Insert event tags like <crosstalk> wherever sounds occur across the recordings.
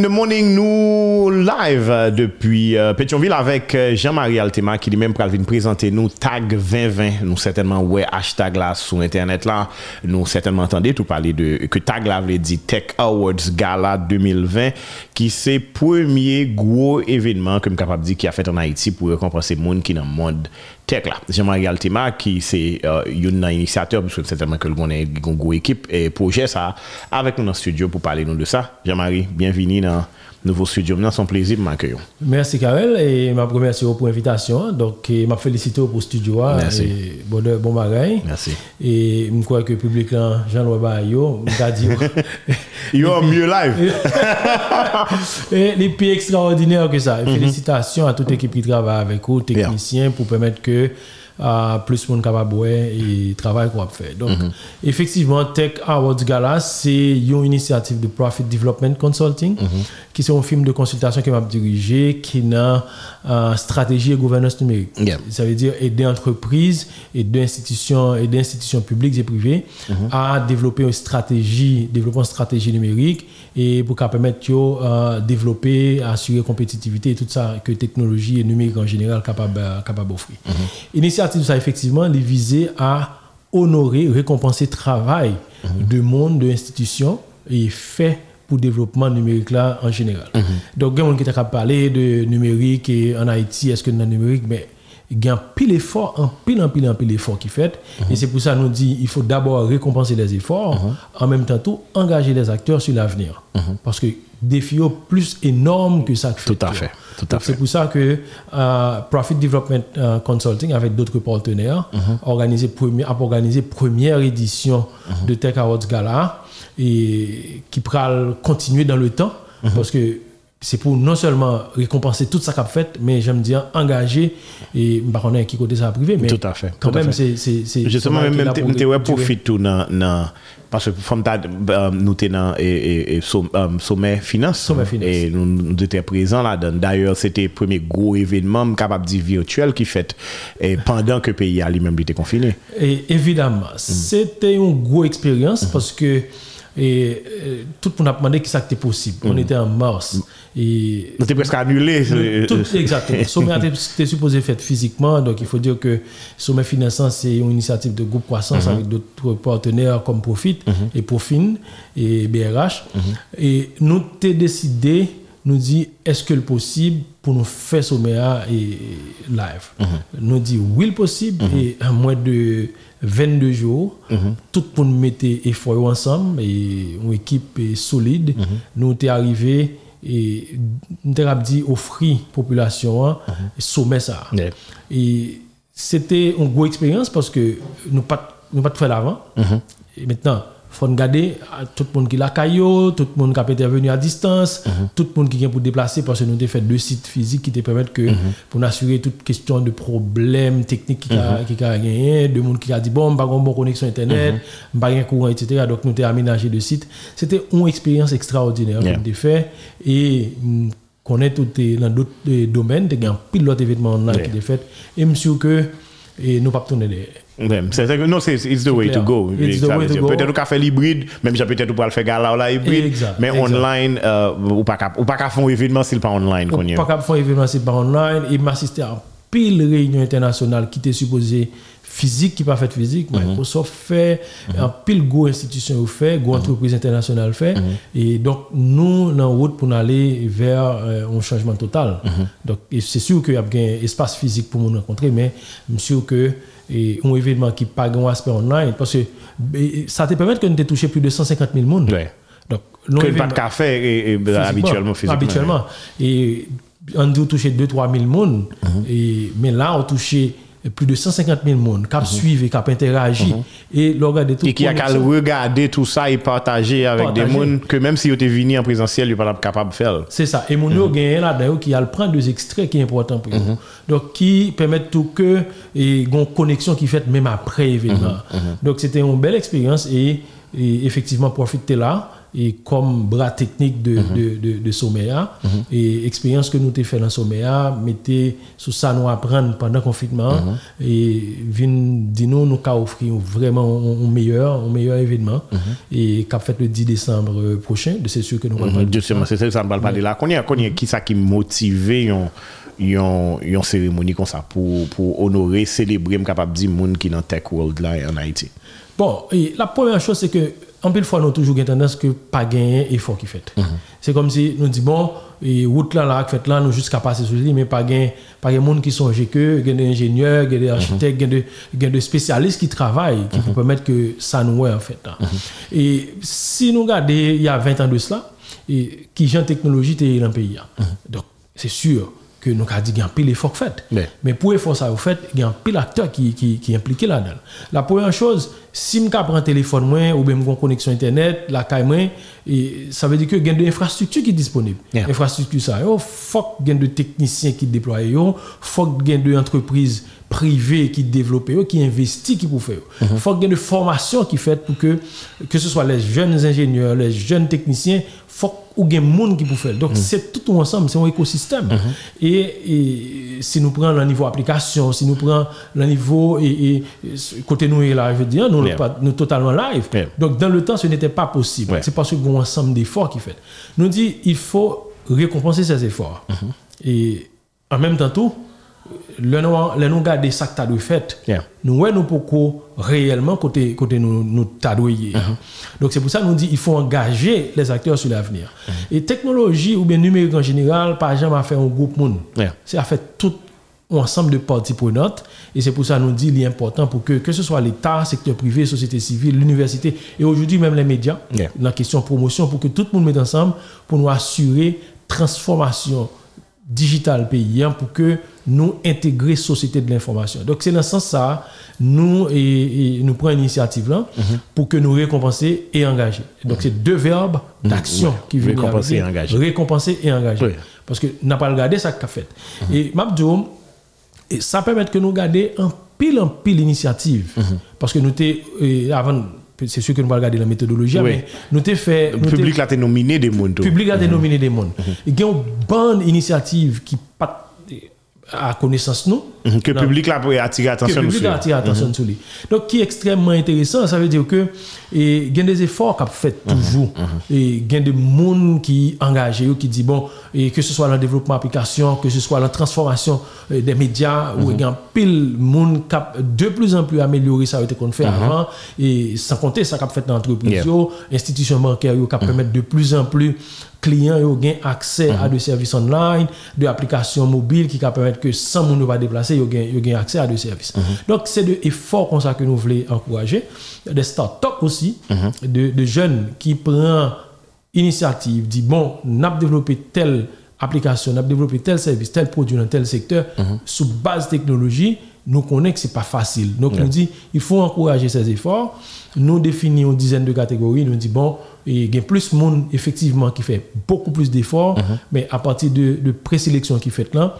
In the morning, nous live euh, depuis euh, Pétionville avec euh, Jean-Marie Altema qui lui-même pour présenter nous tag 2020. Nous certainement ouais hashtag là sur internet là. Nous certainement entendez tout parler de que tag là veut dire Tech Awards Gala 2020 qui c'est premier gros événement comme capable dire qui a fait en Haïti pour récompenser monde qui dans le monde tech là. Jean-Marie Altema qui c'est euh, une initiateur parce que certainement que le connaît une gros équipe et projet ça avec nous dans le studio pour parler nous de ça. Jean-Marie, bienvenue dans nouveau studio. C'est un plaisir de m'accueillir. Merci Karel et ma première pour l'invitation. Donc, je félicite pour le studio. Hein, Merci. Et bon, bon bagaille. Merci. Et je crois que le public là, Jean-Louis Bayo, m'a dit. <laughs> You are mieux live. <laughs> et les plus extraordinaires que ça. Félicitations à toute l'équipe qui travaille avec vous, techniciens, pour permettre que uh, plus de monde capable et travail qu'on a fait. Donc, effectivement, Tech Awards Gala, c'est une initiative de Profit Development Consulting, qui c'est un film de consultation que m'a dirigé, qui a uh, stratégie et gouvernance numérique. Yeah. Ça veut dire aider entreprises et d'institutions et d'institutions publiques et privées à développer une stratégie, développer une stratégie numérique et pour permettre de développer, assurer compétitivité et tout ça que technologie et numérique en général capable capable d'offrir. Initiative ça effectivement les viser à honorer, récompenser le travail de monde, de institutions et fait pour le développement numérique là en général. Donc, il y a des gens qui parlé de numérique et en Haïti, est-ce que dans le numérique, mais il y a un pile effort, un pile, un pile, un pile effort qui fait. Et c'est pour ça nous dit il faut d'abord récompenser les efforts, en même temps tout engager les acteurs sur l'avenir. Parce que défi plus énorme que ça. Tout à fait. Tout à fait. C'est pour ça que uh, Profit Development uh, Consulting, avec d'autres partenaires, -huh. organisé premier, a organisé première édition de Tech Awards Gala et qui pourra continuer dans le temps parce que c'est pour non seulement récompenser tout ça qu'a fait, mais j'aime dire engager et bah, on est qui côté ça privé mais tout à fait quand même c'est c'est justement même même tu ouais profite tout dans dans parce que femme euh, nous étions dans et, et, euh, sommet finance. Sommet finance. Et nous, nous étions présents là dedans d'ailleurs c'était le premier gros événement capable de dire virtuel qui fait et pendant que le pays a lui-même été confiné. Et évidemment mm. c'était une grosse expérience mm -hmm. parce que et, euh, tout le monde a demandé qui ça était possible. Mm. on était en mars. Mm. Et c'était presque annulé. Tout, exactement. Le <laughs> sommet était supposé faire physiquement. Donc, il faut dire que Sommet Finançant, c'est une initiative de groupe croissance mm -hmm. avec d'autres partenaires comme Profit -hmm. et Profin et BRH. Et nous avons décidé, nous dit, est-ce que le possible pour nous faire sommet et live? Nous dit, oui, le possible. Et à moins de 22 jours, tout le monde mettait effort ensemble et une équipe solide. Nous sommes arrivés et nous avons dit offrir population mm -hmm. sommet ça. Yeah. Et c'était une grosse expérience parce que nous pas nous pas fait l'avant. Et maintenant faut regarder tout le monde qui l'a caillou, tout le monde qui a intervenu à distance, mm -hmm. tout le monde qui vient pour déplacer parce que nous avons fait deux sites physiques qui te permettent que mm -hmm. pour assurer toute question de problèmes techniques qui mm -hmm. a, qui a gagné, de monde qui a dit bon, pas une bonne connexion internet, pas un courant, etc. Donc nous avons aménagé le site. C'était une expérience extraordinaire yeah. qu'on a fait et connaît tout dans d'autres domaines, il y a un pilote événement online yeah. qui est fait et monsieur que et nous pas tourner derrière. C'est non, c'est it's the way to go. Peut-être qu'on fait l'hybride, même si peut-être qu'on le faire gala là hybride, exact, mais exact. online, euh, ou pas ou pas faire un événement s'il pas online. Ou pas faire un événement s'il pas online. Et m'assister à pile réunion internationale qui était supposée physique qui pas fait physique. Mais Microsoft fait un pile go institution fait go entreprise internationale fait. Et donc nous dans route pour aller vers euh, un changement total. Donc c'est sûr qu'il y a un espace physique pour nous rencontrer mais sûr que et un événement qui pas un aspect online parce que ça te permet que nous touché plus de 150 000 monde ouais. donc que pas de café et, et, habituellement physiquement habituellement et on doit toucher 2 3 000 monde mm -hmm. et mais là on plus de 150 000 personnes qui mm -hmm. suivent, qui interagissent. Mm -hmm. Et, tout et qui a qu'à regarder tout ça et partager avec partager. des gens que même si vous êtes venu en présentiel, vous n'êtes pas capable de faire. C'est ça. Et mon mm -hmm. là d'ailleurs qui a le prendre des extraits qui est important pour vous. Donc qui permettent tout que et une connexion qui fait même après l'événement. Donc c'était une belle expérience et, et effectivement profiter là et comme bras technique de, de, de, de Somea. Et expérience que nous avons fait dans Somea, mettez sous ça nous apprendre pendant le confinement. Et vin dit nous, nous avons offrir vraiment un meilleur, un meilleur événement. Et qu'a fait le 10 décembre euh, prochain, de c'est sûr que nous allons Mhm, Justement, c'est ça parle parler là. Qui ça qui yon, yon cérémonie comme ça pour, pour honorer, célébrer, capable de dire monde qui dans tech world là en Haïti. Bon, et la première chose, c'est que, en pile fois, nous avons toujours une tendance que pas gagner effort qui fait. C'est comme si nous disons, bon, et route là, là, fait là, nous jusqu'à passer sur lui, mais pas gagner, pas gagner monde qui sont que, des ingénieurs, des architectes, il y a des- des spécialistes qui travaillent, qui peuvent permettre que ça nous ouais, en fait. là. Et si nous regardons, il y a 20 ans de cela, et qui genre technologie était dans le pays. Donc, c'est sûr que nous avons dit qu'il y a un pile effort fait. Ouais. Mais pour effort ça, faites, il y a un pile acteur qui, qui, qui est impliqué là-dedans. La première chose, si je prends un téléphone moins, ou bien une connexion Internet, la caille et ça veut dire que il y a de l'infrastructure qui est disponible. Yeah. Infrastructure ça, il faut qu'il y ait de techniciens qui déploient, il faut qu'il y ait de entreprises privées qui développent, qui investissent qui pour faire. Il faut qu'il y ait de formation qui fait pour que, que ce soit les jeunes ingénieurs, les jeunes techniciens, faut ou gen monde qui pour faire. Donc c'est tout ensemble, c'est un écosystème. Et, et si nous prenons le niveau application, si nous prenons le niveau et, côté nous est là, je veux dire, nous Yeah. pas nous totalement live. Yeah. Donc dans le temps, ce n'était pas possible. Ouais. C'est parce a un ensemble d'efforts qui fait. Nous dit il faut récompenser ces efforts. Et en même temps tout, le nous le nous garder ça que tu fait. Yeah. Nous ouais nous pourquoi réellement côté côté nous nous t'adoyer. Donc c'est pour ça nous dit il faut engager les acteurs sur l'avenir. Et technologie ou bien numérique en général pas jamais à faire un groupe monde. Yeah. C'est à faire tout un ensemble de parties prenantes et c'est pour ça nous dit il est important pour que que ce soit l'État, secteur privé, société civile, l'université et aujourd'hui même les médias Yeah. la question promotion pour que tout le monde mette ensemble pour nous assurer transformation digitale pays hein, pour que nous intégrer société de l'information. Donc c'est dans ce sens ça nous et, et nous prenons l'initiative là pour que nous récompenser et engager. Donc c'est deux verbes d'action Ouais. qui viennent Récompenser et engager. récompenser et engager. Oui. Parce que n'a pas regardé ça qu'a fait. Et Mabdou, et ça permet que nous garder un pile en pile initiative parce que nous t'es avant c'est sûr que nous allons regarder la méthodologie Oui. mais nous t'es fait Le public t'es nominé des mondes. tout. public a dénominé des mondes. Il y a une bonne initiative qui pas à connaissance nous Mhm, Que le public là peut attirer que attention le public dessus. a attiré attention sur lui. Donc, qui est extrêmement intéressant, ça veut dire que et, il y a des efforts qu'on fait toujours. Et il y a des gens qui engagés, qui dit bon, et que ce soit dans le développement d'applications, que ce soit dans la transformation euh, des médias, où il y a pile monde qui de plus en plus amélioré ça qu'on fait avant, et sans compter ça qu'on fait dans l'entreprise, bancaires yo, qui permettent de plus en plus clients gain accès à des services online, de applications mobiles qui permettent que sans monde va déplacer, yo gain accès à des services. Donc c'est de efforts comme ça que nous voulons encourager, des startups aussi, de, de jeunes qui prennent initiative, dit bon, on a développé telle application, on a développé tel service, tel produit dans tel secteur, sous base technologie, nous connaissons que ce n'est pas facile. Donc, nous dit, il faut encourager ces efforts. Nous définissons une dizaine de catégories. Nous dit, bon, il y a plus de monde, effectivement, qui fait beaucoup plus d'efforts, mais à partir de, de présélection qui fait là,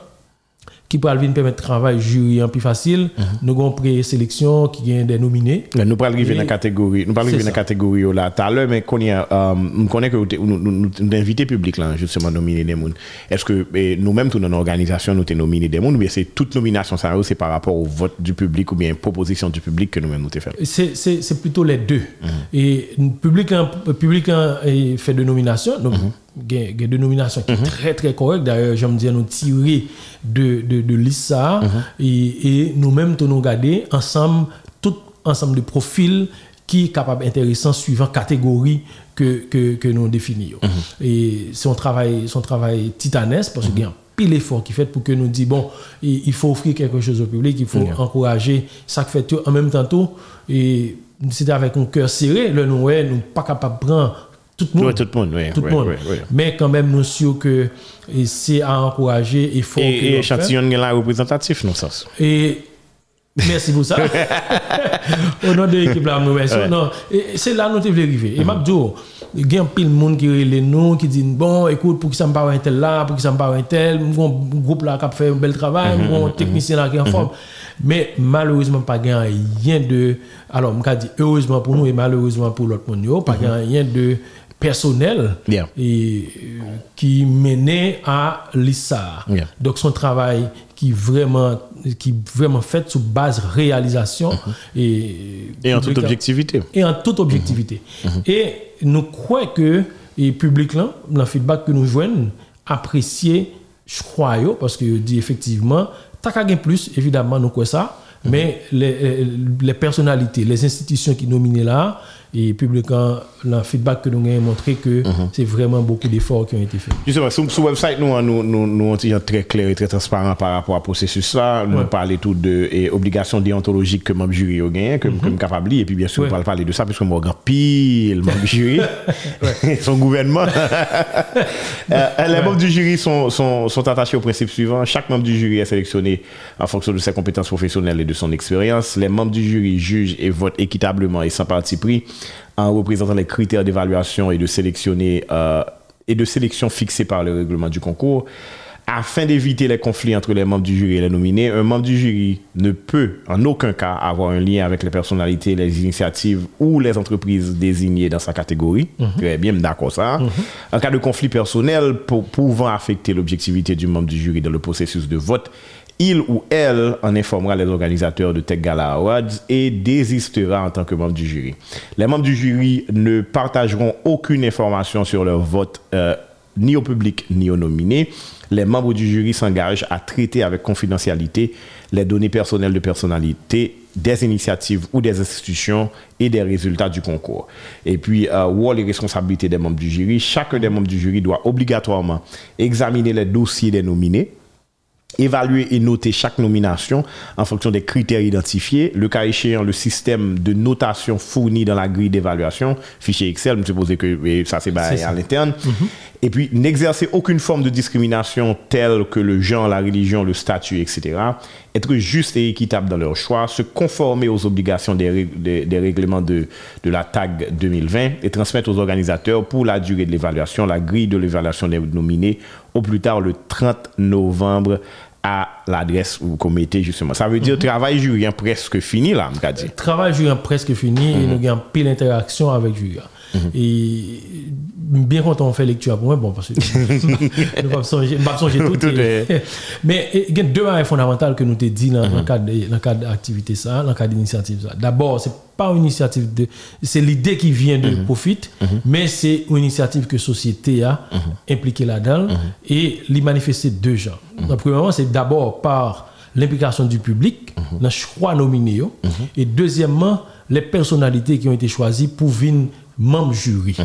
qui peut venir permettre de travail jury en plus facile. Nous avons présélection qui gagne des nominés. Nous parlons arriver Et- dans la catégorie, nous parlons C'est arriver dans catégorie là tout à l'heure, mais qu'on y a, nous connaît que nous, nous, nous, invité public là, justement, nominer des mondes. Est-ce que eh, nous-mêmes, tout dans l'organisation, nous t'es nominé des mondes, ou bien c'est toute nomination, ça, c'est par rapport au vote du public, ou bien proposition du public que nous-mêmes nous t'es fait? C'est- plutôt les deux. Et le public, hein, public hein, fait de. Donc, il y a- il y a de nominations qui sont très, très correctes. D'ailleurs, j'aime dire, nous tirer de, de, de l'ISA et, et nous-mêmes, nous regarder ensemble, tout ensemble de profils qui est capable intéressant suivant catégorie que, que, que nous définissons. Et c'est un travail, son travail titanesque parce qu'il y a un pile effort qui fait pour que nous dit bon il, faut offrir quelque chose au public il faut encourager ça que fait tout. en même temps tout et c'était avec un cœur serré le nous nous pas capable de prendre tout le monde Ouais, tout le monde, oui. tout monde mais quand même nous sûrs que c'est à encourager il faut que Et, et échantillon est là représentatif, non, ça. et merci pour ça. <laughs> <laughs> Au nom de l'équipe là, nous. Non, c'est là nous devons arriver. Et m'a dit, il y a un pile de monde qui relève nous, qui dit bon, écoute, pour que ça me parle un tel là, pour que ça me parle un tel, mon groupe là qui a fait un bel travail, mon technicien là qui est en forme. Mais malheureusement, pas rien de. Alors, je dit heureusement pour nous et malheureusement pour l'autre monde, pas rien de personnel Yeah. et euh, qui menait à l'ISA. Yeah. Donc son travail qui vraiment qui vraiment fait sous base réalisation et Mm-hmm. Et en toute objectivité. et en toute objectivité. Et nous croyons que le public là, dans le feedback que nous joignons, apprécier choix yo, parce que dit effectivement, t'as qu'à gagner plus, évidemment, nous croyons ça, mais les, les personnalités, les institutions qui nominent là, et public dans le feedback que nous avons montré que c'est vraiment beaucoup d'efforts qui ont été faits. Justement, sur, sur le website, nous, nous, nous, nous, dit très clair et très transparent par rapport au processus là. Nous Ouais. parlons tout de et, obligations déontologiques que membre jury ont gagné, que que me capable et puis bien sûr, Ouais. on va parler de ça, puisque moi, grand pile membre du jury, <laughs> <laughs> son gouvernement. <laughs> Euh, les membres du jury sont, sont, sont attachés au principe suivant. Chaque membre du jury est sélectionné en fonction de ses compétences professionnelles et de son expérience. Les membres du jury jugent et votent équitablement et sans parti pris en représentant les critères d'évaluation et de sélectionner euh, et de sélection fixés par le règlement du concours. Afin d'éviter les conflits entre les membres du jury et les nominés, un membre du jury ne peut en aucun cas avoir un lien avec les personnalités, les initiatives ou les entreprises désignées dans sa catégorie. Très bien, d'accord ça. En cas de conflit personnel pour- pouvant affecter l'objectivité du membre du jury dans le processus de vote, il ou elle en informera les organisateurs de Tech Gala Awards et désistera en tant que membre du jury. Les membres du jury ne partageront aucune information sur leur vote euh, ni au public ni aux nominés. Les membres du jury s'engagent à traiter avec confidentialité les données personnelles de personnalité des initiatives ou des institutions et des résultats du concours. Et puis, euh, rôle et responsabilité des membres du jury? Chacun des membres du jury doit obligatoirement examiner les dossiers des nominés évaluer et noter chaque nomination en fonction des critères identifiés. Le cas échéant, le système de notation fourni dans la grille d'évaluation, fichier Excel, je suppose que ça c'est à l'interne. Et puis, n'exercer aucune forme de discrimination telle que le genre, la religion, le statut, etc. Être juste et équitable dans leur choix, se conformer aux obligations des, règles- des- des règlements de, de la TAG 2020 et transmettre aux organisateurs pour la durée de l'évaluation la grille de l'évaluation des nominés au plus tard le 30 novembre à l'adresse où vous mettez justement. Ça veut dire travail jurien presque fini là, me dit. travail jury est presque fini et nous avons pile interaction avec jury. Et bien content on fait lecture pour moi, bon, parce que <laughs> nous ne pas songer tout. Tout <laughs> et- est- Mais il y a deux choses fondamentales que nous te dit dans, dans le cadre de- dans le cadre d'activité ça, dans le cadre d'initiative ça. D'abord, c'est pas une initiative de, c'est l'idée qui vient de Profit, mais c'est une initiative que société a impliquée là-dedans et l'y manifester deux gens. Donc, premièrement, c'est d'abord par l'implication du public dans le choix nominé et deuxièmement les personnalités qui ont été choisies pour venir membre jury.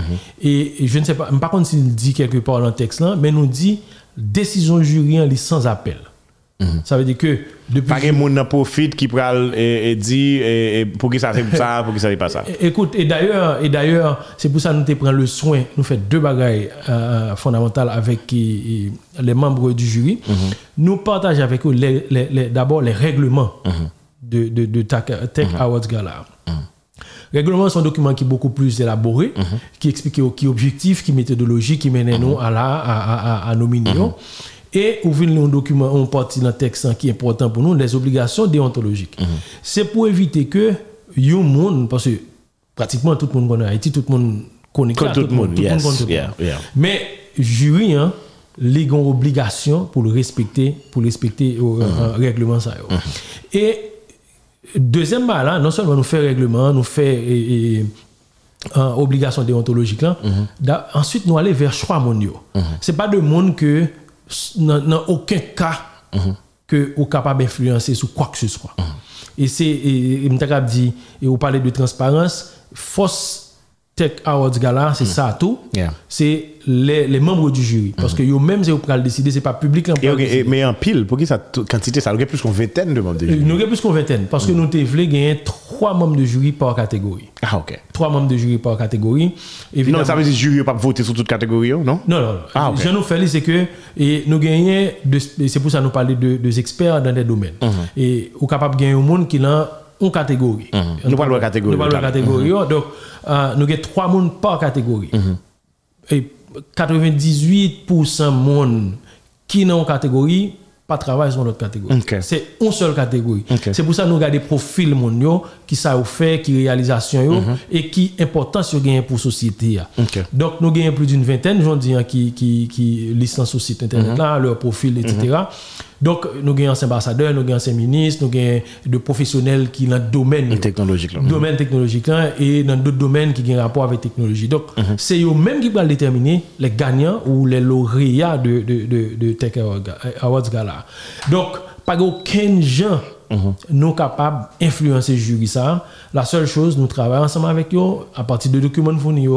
Et, et je ne sais pas par contre s'il dit quelque part dans le texte là mais nous dit décision jury en sans appel ça veut dire que depuis Pas monde profit qui pral et, et dit et, et pour qui ça c'est ça, pour qui ça c'est pas ça. <laughs> Écoute, et d'ailleurs, et d'ailleurs, c'est pour ça que nous te prenons le soin, nous faisons deux bagailles euh, fondamentales avec euh, euh, les membres du jury. Nous partageons avec eux les- les- les- d'abord les règlements de, de, de Tech, Tech Awards Gala. Règlement, c'est un document qui est beaucoup plus élaboré, qui explique qui est objectif, qui est méthodologie, qui mène nous à, la, à, à, à, à nominer. Et ouvrir un document, on partie dans le texte qui est important pour nous, les obligations déontologiques. C'est pour éviter que yo monde, parce que pratiquement tout le monde connaît Haïti, tout le monde connaît ça, tout le monde, yes, tout le yeah, monde. yeah. Mais jury, hein, les ont obligation pour le respecter, pour respecter au euh, règlement ça. yo. Et deuxième mal, hein, non seulement nous fait règlement, nous fait et, et, euh, obligation déontologique là, da- ensuite nous aller vers choix mondiaux. C'est pas de monde que dans aucun cas que ou capable d'influencer sur quoi que ce soit. Et c'est et, et vous parlez de transparence, force Tech Awards Gala, c'est ça tout. Yeah. C'est les, les membres du jury parce que yo même c'est vous le décider, c'est pas public. Et, et- mais en pile, pour qui ça quantité ça aurait plus qu'une vingtaine de membres de jury? Nous avons plus qu'une vingtaine parce que nous te voulons gagner trois membres de jury par catégorie. Ah OK. Trois membres de jury par catégorie. Évidemment, Non, ça veut dire que le jury n'a pas voté sur toute catégorie, non? Non, non, non. Ah, ok. Je nous fais c'est que et nous gagnons, de- c'est pour ça que nous parlons de, de experts dans des domaines. Et nous sommes gagner un monde qui a une catégorie. Mhm. Nous parlons de catégorie, Nous parlons de catégorie. Donc, euh, nous avons trois mondes par catégorie. Mhm. Et 98% monde qui une catégorie pas travail sur l'autre catégorie. C'est une seule catégorie. C'est pour ça que nous regardons des profils ki sa ou fè, ki realizasyon yo, mm -hmm. e ki importans yo genyen pou sosyete ya. Okay. Donk nou genyen plus d'une vingtaine, joun diyan ki, ki, ki listan sou site internet mm -hmm. la, lor profil, etc. Mm -hmm. Donk nou genyen se ambasadeur, nou genyen se minis, nou genyen de profesyonel ki nan domen yo. Teknologik lan. Domen teknologik lan, e nan dot domen ki gen rapor avè teknologi. Donk mhm. se yo menm ki pral determine le ganyan ou le loreya de, de, de, de Tech Awards Gala. Donk pag yo ken jan nous capables d'influencer jury ça. La seule chose, nous travaillons ensemble avec eux à partir de documents fournis,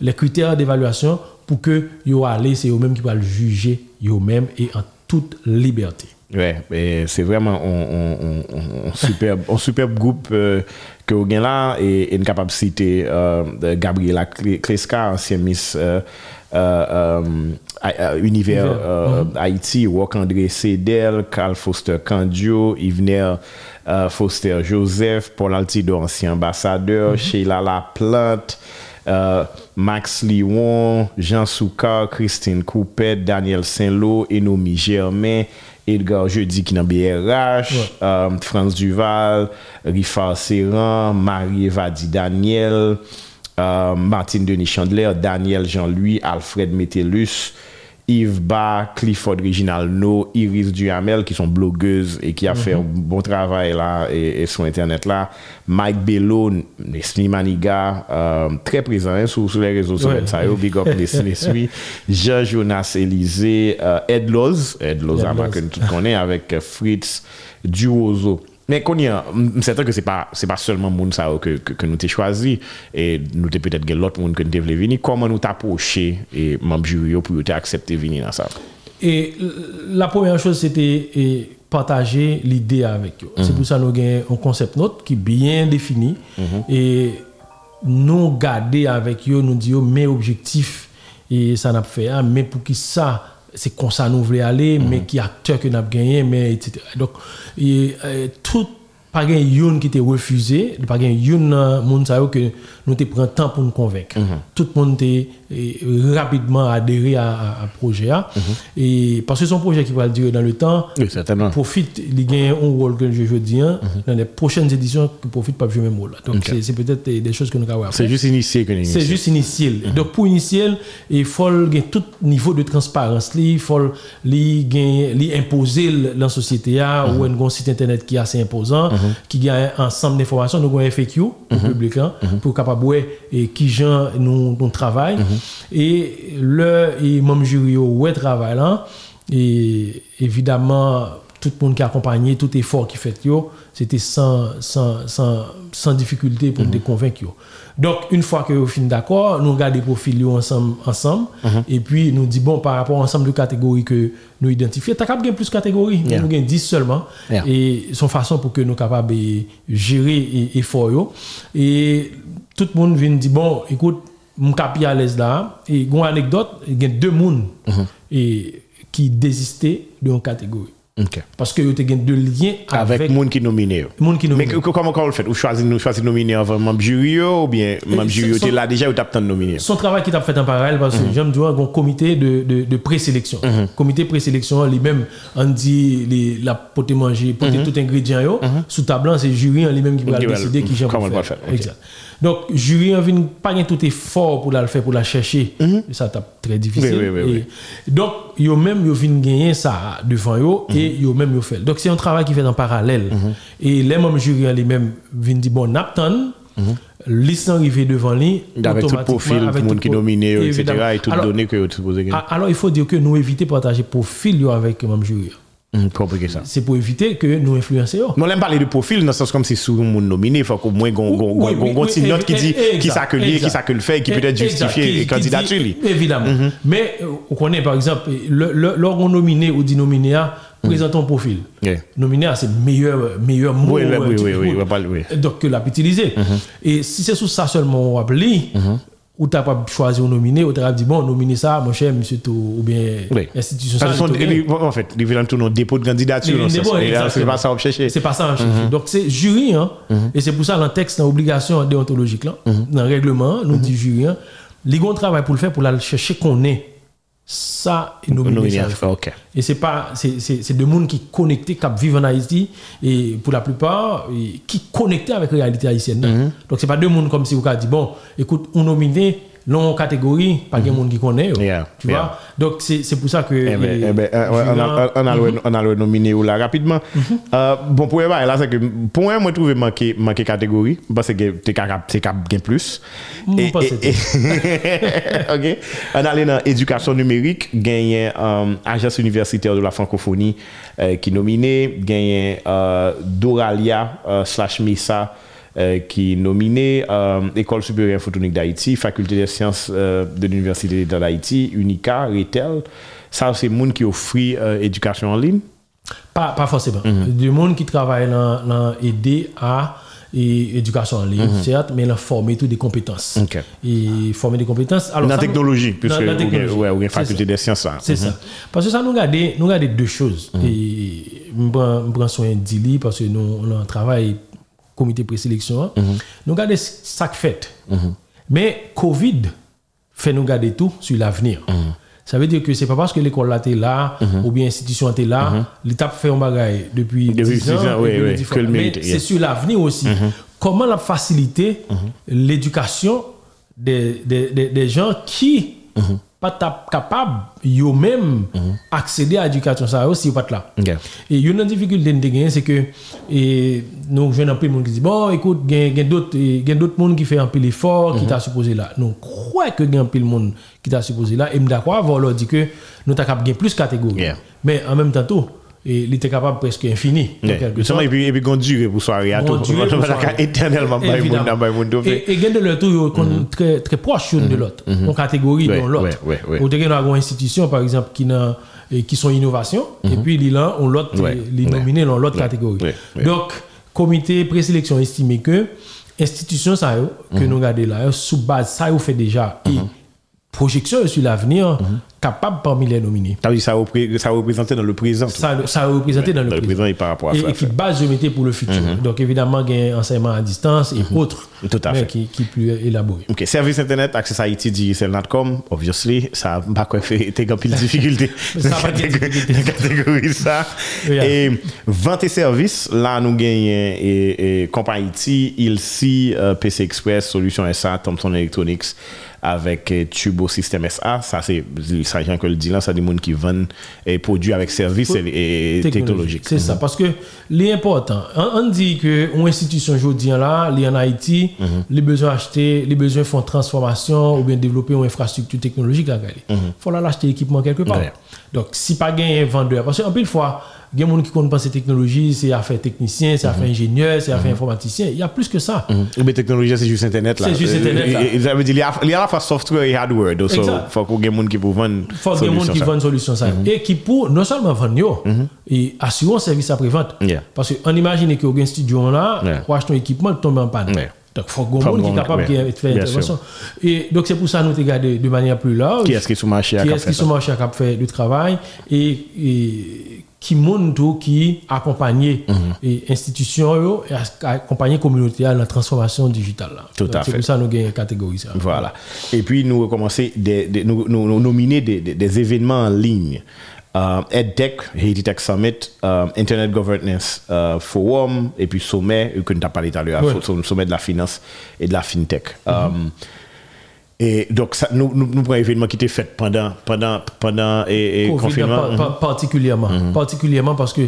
les critères d'évaluation pour que yo aller, c'est eux-mêmes qui vont juger eux-mêmes et en toute liberté. Ouais, c'est vraiment un, superbe, groupe euh, que vous avez là et, et une citer euh, de Gabriela Kle- Kleska, ancienne Miss euh, Euh, euh, um, univers euh, uh-huh. Haïti, Wok André Sedel, Carl Foster Candio, Yvener uh, Foster Joseph, Paul Altido, ancien ambassadeur, mm -hmm. Sheila Laplante, Uh, Max Liwon, Jean Soukar, Christine Coupet, Daniel Saint-Lô, Enomi Germain, Edgar Jeudi qui dans BRH, ouais. um, France Duval, Rifard Serran, Marie-Evadie Daniel, euh, Martine Denis Chandler, Daniel Jean-Louis, Alfred Metellus, Yves Ba, Clifford Reginaldo, Iris Duhamel, qui sont blogueuses et qui a fait un bon travail là et, et sur Internet là. Mike Bello, Nesmi Maniga, euh, très présent hein, sur, sur les réseaux sociaux. Ouais. Big up Nesmi, <laughs> Nesmi. Jean-Jonas Élysée, euh, Ed Loz, Ed Loz, Ed bah, Loz. que avec euh, Fritz Duozo. Mais qu'on y a, c'est que c'est pas c'est pas seulement moun ça que que, que nous t'ai choisi et nous t'ai peut-être l'autre monde que nous t'ai venir comment nous t'approcher et membre jury pour t'accepter venir dans ça? Et la première chose, c'était partager l'idée avec eux. C'est pour ça que nous avons un concept note qui est bien défini. Et nous garder avec eux, nous dire mes objectifs et ça n'a pas fait, hein, mais pour qui ça, c'est comme ça nous voulons aller, mais qui acteur que nous avons gagné, mais etc. Donc, et, euh, tout pas gen yon qui était refusé, pas gen yon euh, moun sa yo que nous te prend temps pour nous convaincre. Tout le monde était rapidement adhéré à, à, projet là. et parce que son projet qui va durer dans le temps Oui, certainement. profite il gagne un rôle que je veux dire dans les prochaines éditions que profite pas jouer même rôle. Donc c'est- c'est peut-être des des choses que nous avons à C'est juste initié que nous C'est initié. juste initial. Donc pour initial, il faut tout niveau de transparence, il faut li gagner- li imposer dans la société a, ou un site internet qui est assez imposant, qui a un ensemble d'informations, nous avons un FAQ pour le public là, pour capable voir et qui gens nous nous travaillent et le et même jury ouais travail là et évidemment tout le monde qui a accompagné tout effort qui fait c'était sans, sans, sans, sans difficulté pour te convaincre. Donc une fois que vous finissez d'accord nous regardons les profils ensemble ensemble. Et puis nous dit bon par rapport à ensemble de catégories que nous identifions t'as capable plus de catégories. Yeah. nous avons 10 seulement. Yeah. et son façon pour que nous capables de gérer et effort yo. Et tout le monde vient dire bon écoute mon capi à l'aise là. Et une anecdote il y a deux monde et qui désistaient de une catégorie Parce que vous avez deux liens Avec avec, monde qui nominé. monde qui nous Mais comment on le fait? Ou choisir nous choisir nominer avant membre jury ou bien membre jury t'es là déjà ou t'as tant nominé. son travail qui t'a fait en parallèle parce que j'aime dire un comité de, de, de présélection. Comité présélection lui-même on dit les, la pote manger pote tout ingrédient yo. Sous table c'est jury lui-même qui va va- décider qui j'aime comment faire, le faire, ok. exact. Donc jury en vient pas tout effort pour la faire pour la chercher. Ça t'a très difficile. Oui, oui, oui, Et donc yo même yo vinn gagner ça devant yo et yo même yo fait donc c'est un travail qui fait en parallèle et les mêmes jury en lui-même viennent dire bon napton liste arrivée devant lui Avec tout profil, avec le monde qui yo, etc. Et tout Alors, donné que tu supposé gagner. Alors, il faut dire que nous éviter de partager profil avec même jury. Ça. C'est pour éviter que nous influencer. yo. Non, on aime parler de profil, dans le sens comme si sous mon nominé, il faut qu'au moins oui, petite note qui dit qui ça que lié, qui exact. ça que le fait, qui peut être justifié et candidature. Évidemment. Mais euh, on connaît par exemple, le- le- lorsqu'on nominé ou dit nominé, à, présentons un profil. Nominé, à, c'est meilleur, meilleur mot. Oui, là, oui, tu- oui, oui, oui. on va parler, oui. Donc, que l'a utilisé. Et si c'est sous ça seulement on appelé, ou tu n'as pas choisi un nominé, ou tu as dit, bon, nominer ça, mon cher, monsieur, tout, ou bien Oui. institution ça, en fait, il vient tout nos dépôts de candidature. C'est pas ça qu'on chercher. C'est pas ça, hein, Mhm. Donc, c'est jury, hein, et c'est pour ça, dans le texte, dans l'obligation déontologique, là, dans le règlement, nous dit jury, hein, les grands travail pour le faire, pour aller chercher qu'on est ça est nominé. Et c'est pas, c'est, des mondes qui connectés, qui vivent en Haïti, et pour la plupart, et qui connectés avec la réalité haïtienne. Mhm. Donc c'est pas deux mondes comme si vous avez dit, bon, écoute, on nominé, non catégorie pas que mhm. monde qui connaît tu vois? donc c'est pour ça que eh eh eh, on a le mhm. nominé là rapidement. Mhm. Euh, bon pour là c'est que pour moi je trouve manqué manqué catégorie parce que t'es capable gain plus. Et <laughs> OK. On a dans éducation numérique gagné euh, agence universitaire de la francophonie euh, qui nominé gagné Doralia slash Mesa euh, qui est nominé, euh, École supérieure photonique d'Haïti, Faculté des sciences euh, de l'Université d'Haïti, Unica, Retel. Ça, c'est le monde qui offre euh, éducation en ligne. Pas, pas forcément. Mhm. Du monde qui travaille dans, aider à et, éducation en ligne, certes, mais dans former toutes des compétences. Mhm. Ok. Et former des compétences. Alors, dans la technologie, puisque dans ouais, une faculté des sciences. C'est ça. Parce que ça nous garde, nous garde deux choses. Et je prends je prends soin d'Ili parce que nous, on a un travail comité présélection. hein. Nous garde ça que fait. Mais Covid fait nous garder tout sur l'avenir. Ça veut dire que c'est pas parce que l'école là est là ou bien l'institution est là, l'État fait un bagage depuis Depuis 10 ans, 10 ans, oui, oui, que le mais c'est sur l'avenir aussi. Comment la faciliter l'éducation des, des, des, des gens qui pas tap- capables eux-mêmes accéder à l'éducation ça aussi pas là. Et une difficulté avons, c'est que et, nous jeunes un peu de monde qui dit bon écoute il y a d'autres il y a d'autres monde qui fait un peu l'effort qui t'a supposé là. Nous croyons que y a un peu de monde qui t'a supposé là et me d'accord avoir dit que nous t'a capable gagner plus de catégories. Yeah. Mais en même temps tout et il était capable presque infini. Yeah. quelque Justement, sorte. et puis, et puis, qu'on dure pour soirée à tout. On va éternellement, pas Évidemment. monde, Et et il a de leur qu'on très très proche l'une de l'autre, en catégorie dans l'autre. Ou as une institution par exemple qui n'a qui sont innovation et puis il là on l'autre ouais. nominé dans l'autre catégorie. Donc comité présélection estimé que institution ça que nous regardons là sous base ça fait déjà projection sur l'avenir capable parmi les nominés. Ça ça repré- ça représentait dans le présent. Ça ça représenté dans le Dans le présent. et par rapport à Et, ça. et qui base je mettais pour le futur. Donc évidemment il y a un enseignement à distance et autres Tout à mais fait. qui qui plus élaboré. Ok, service internet, access Haïti, DSL.com, obviously, ça n'a pas fait, t'es grand pile de difficulté. <laughs> Ça pas difficulté. <laughs> Catégorie ça. Et vente et services, là, nous gagnons et, et compagnie Haïti, ILSI, euh, PC Express, Solution SA, Thomson Electronics, avec euh, Tubo System SA. Ça, c'est, ça, Jean que le dit là, ça, des gens qui vendent et produits avec services et, et technologiques. C'est ça, parce que l'important, on, on dit que une institution aujourd'hui là, en Haïti, les besoins acheter, les besoins font transformation ou bien développer une infrastructure technologique là, il faut là l'acheter équipement quelque part. Donc si pas gain un vendeur, parce qu'en pile fois, il y a des gens qui connaissent pas ces technologies, c'est affaire technicien, c'est affaire ingénieur, c'est affaire informaticien, il y a plus que ça. Ou bien technologie, c'est juste Internet. C'est juste Internet, là. Et- et- Ça veut dire, il y a, à la fois software et hardware. Donc, il faut qu'il y ait des gens qui peuvent vendre. Il faut qu'il y ait des gens qui vendent solution ça. Et qui pour non seulement vendre et assurer un service après-vente. Parce qu'on imagine que un studio là, pour acheter un équipement, il tombe en panne. Donc il faut qu'il un monde qui est capable de faire Bien intervention. Et donc c'est pour ça que nous te regardons de manière plus large. Qui est-ce qui est sur le marché Qui est-ce qui sur le marché a fait du travail et qui tout, qui accompagne Mhm. et institutions yo, et accompagner communauté dans la transformation digitale. là. Tout Donc, à C'est fait. pour ça que nous une catégorie ça. Voilà. Et puis, nous recommencer, des, des- nous, nous, nous nominer des, des, des événements en ligne. Euh, EdTech, Haiti Tech Summit, euh, Internet Governance euh, Forum, et puis sommet, que nous avons parlé tout à l'heure, sommet de la finance et de la fintech. Euh, et donc, ça, nous, nous, nous prenons un événement qui était fait pendant, pendant, pendant et, et Covid, confinement. par- par- particulièrement, particulièrement parce que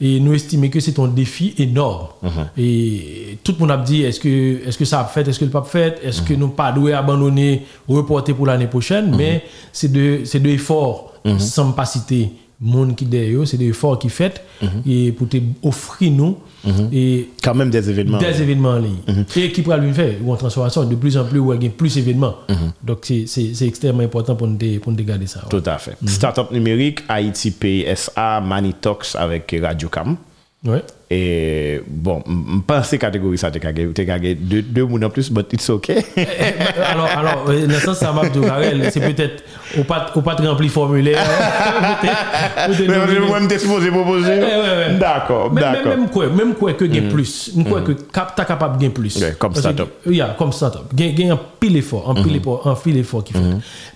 et nous estimons que c'est un défi énorme. Et tout le monde a dit est-ce que, est-ce que ça a fait, est-ce que le pas fait, est-ce que nous pas doué abandonner, reporter pour l'année prochaine, mais c'est de, c'est de efforts, sans pas citer monde qui derrière, c'est des efforts qui fait et pour te offrir nous et Quand même des événements. des événements en ligne. Et qui pourra lui faire ou en transformation de plus en plus y a plus d'événements. Donc c'est extrêmement important pour nous, pour nous garder ça. Tout à fait. Startup numérique, Haïti PSA, Manitox avec Radiocam. Ouais. Et bon, je pense que catégorie ça, tu as deux, deux mots en plus, but it's okay. <laughs> alors, alors, euh, dans le sens, ça m'a dit, Karel, c'est peut-être au pas, au pas de rempli formulaire. <laughs> Mais moi, je supposé proposer. D'accord, d'accord. même quoi, même quoi que gain plus, même quoi que cap, t'as capable de gain plus. Ouais, comme startup. Oui, yeah, comme startup. Gain, un pile effort, un pile effort, un pile effort qui fait.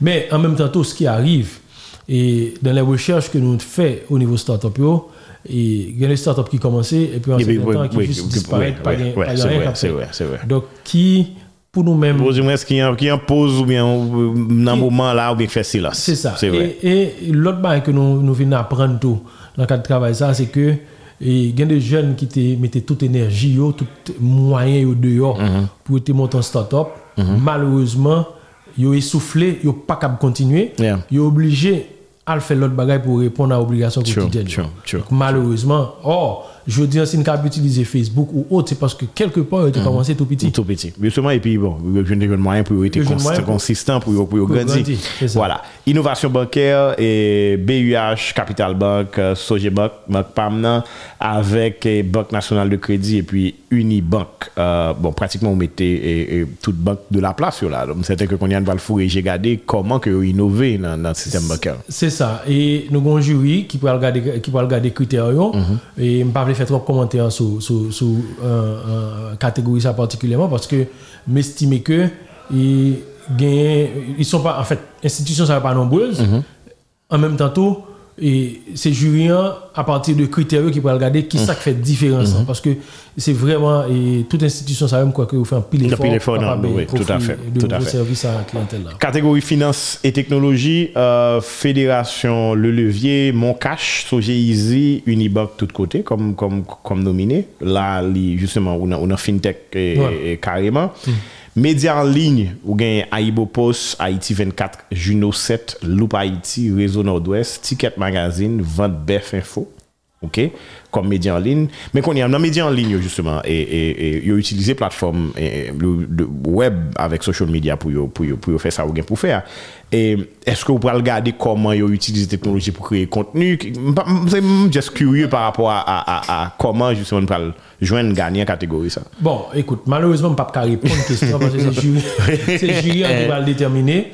Mais en même temps, tout ce qui arrive, Et dans les recherches que nous faisons au niveau startup, yo, et il y a des startups qui commencent et puis en Et certain temps oui, qui oui, disparaissent, pas oui, rien c'est vrai, c'est vrai. Donc, qui, pour nous-mêmes, qui qui en pose ou bien dans un moment là ou bien fait silence. C'est ça. C'est vrai. Et, et l'autre bail que nous, nous venons apprendre tout dans le cadre de travail, ça, c'est que il y a des jeunes qui mettaient toute énergie, tout moyen yo dehors Mhm. pour te monter en start-up. Malheureusement, ils essoufflé, ils pas capable de continuer. Yeah. Ils obligé à faire l'autre bagaille pour répondre à l'obligation quotidienne. malheureusement, or, je dis si nous capable utiliser Facebook ou autre, c'est parce que quelque part, Mhm. il a commencé tout petit. Tout petit. Justement, et puis bon, je ne moyen pour être pour- consistant, pour, pour, grandir. ça. Voilà. Innovation bancaire et BUH, Capital Bank, euh, Sogebank, Bank Pamna, avec eh, Banque Nationale de Crédit et puis Unibank. Euh, bon, pratiquement, on mettait eh, eh, toute banque de la place sur là. Donc, c'était que qu'on y a le four et j'ai regardé comment que innover dans, dans le système bancaire. C'est ça. Et nous avons un jury qui peut regarder qui peut regarder les critères. Mhm. Et je faire trop de commentaires sur, sur, sur euh, euh, catégorie ça particulièrement parce que m'estimer que ils gagnent- ils sont pas en fait institutions pas nombreuses. Mhm. En même temps tout et c'est jury hein, à partir de critères qui peut regarder qui ça qui fait différence hein, parce que c'est vraiment et toute institution ça même quoi que vous faites un pile Un pile effort, non, oui, tout à fait, de tout à nouveaux fait. services à la clientèle là. Catégorie finance et technologie, euh, Fédération Le Levier, Moncash, Sogé Easy, Unibank, tout côté, comme, comme, comme nominé. Là, justement, on a, on a FinTech et, Ouais. et carrément. Média en ligne, ou gagne Aibo Post, Haïti 24, Juno 7, Loup Haïti, Réseau Nord-Ouest, Ticket Magazine, Vente Bef Info. OK? Comme média en ligne. Mais qu'on y a dans média en ligne justement et et et utiliser plateforme web avec social media pour yo, pour yo, pour faire ça ou bien pour faire. Et est-ce que vous pouvez regarder comment yo utilise technologie pour créer contenu? C'est juste curieux par rapport à, à, à, à comment justement peut joindre gagner catégorie ça. Bon, écoute, malheureusement, je ne peux pas répondre à question parce que c'est le jury, <laughs> c'est jury qui va le déterminer.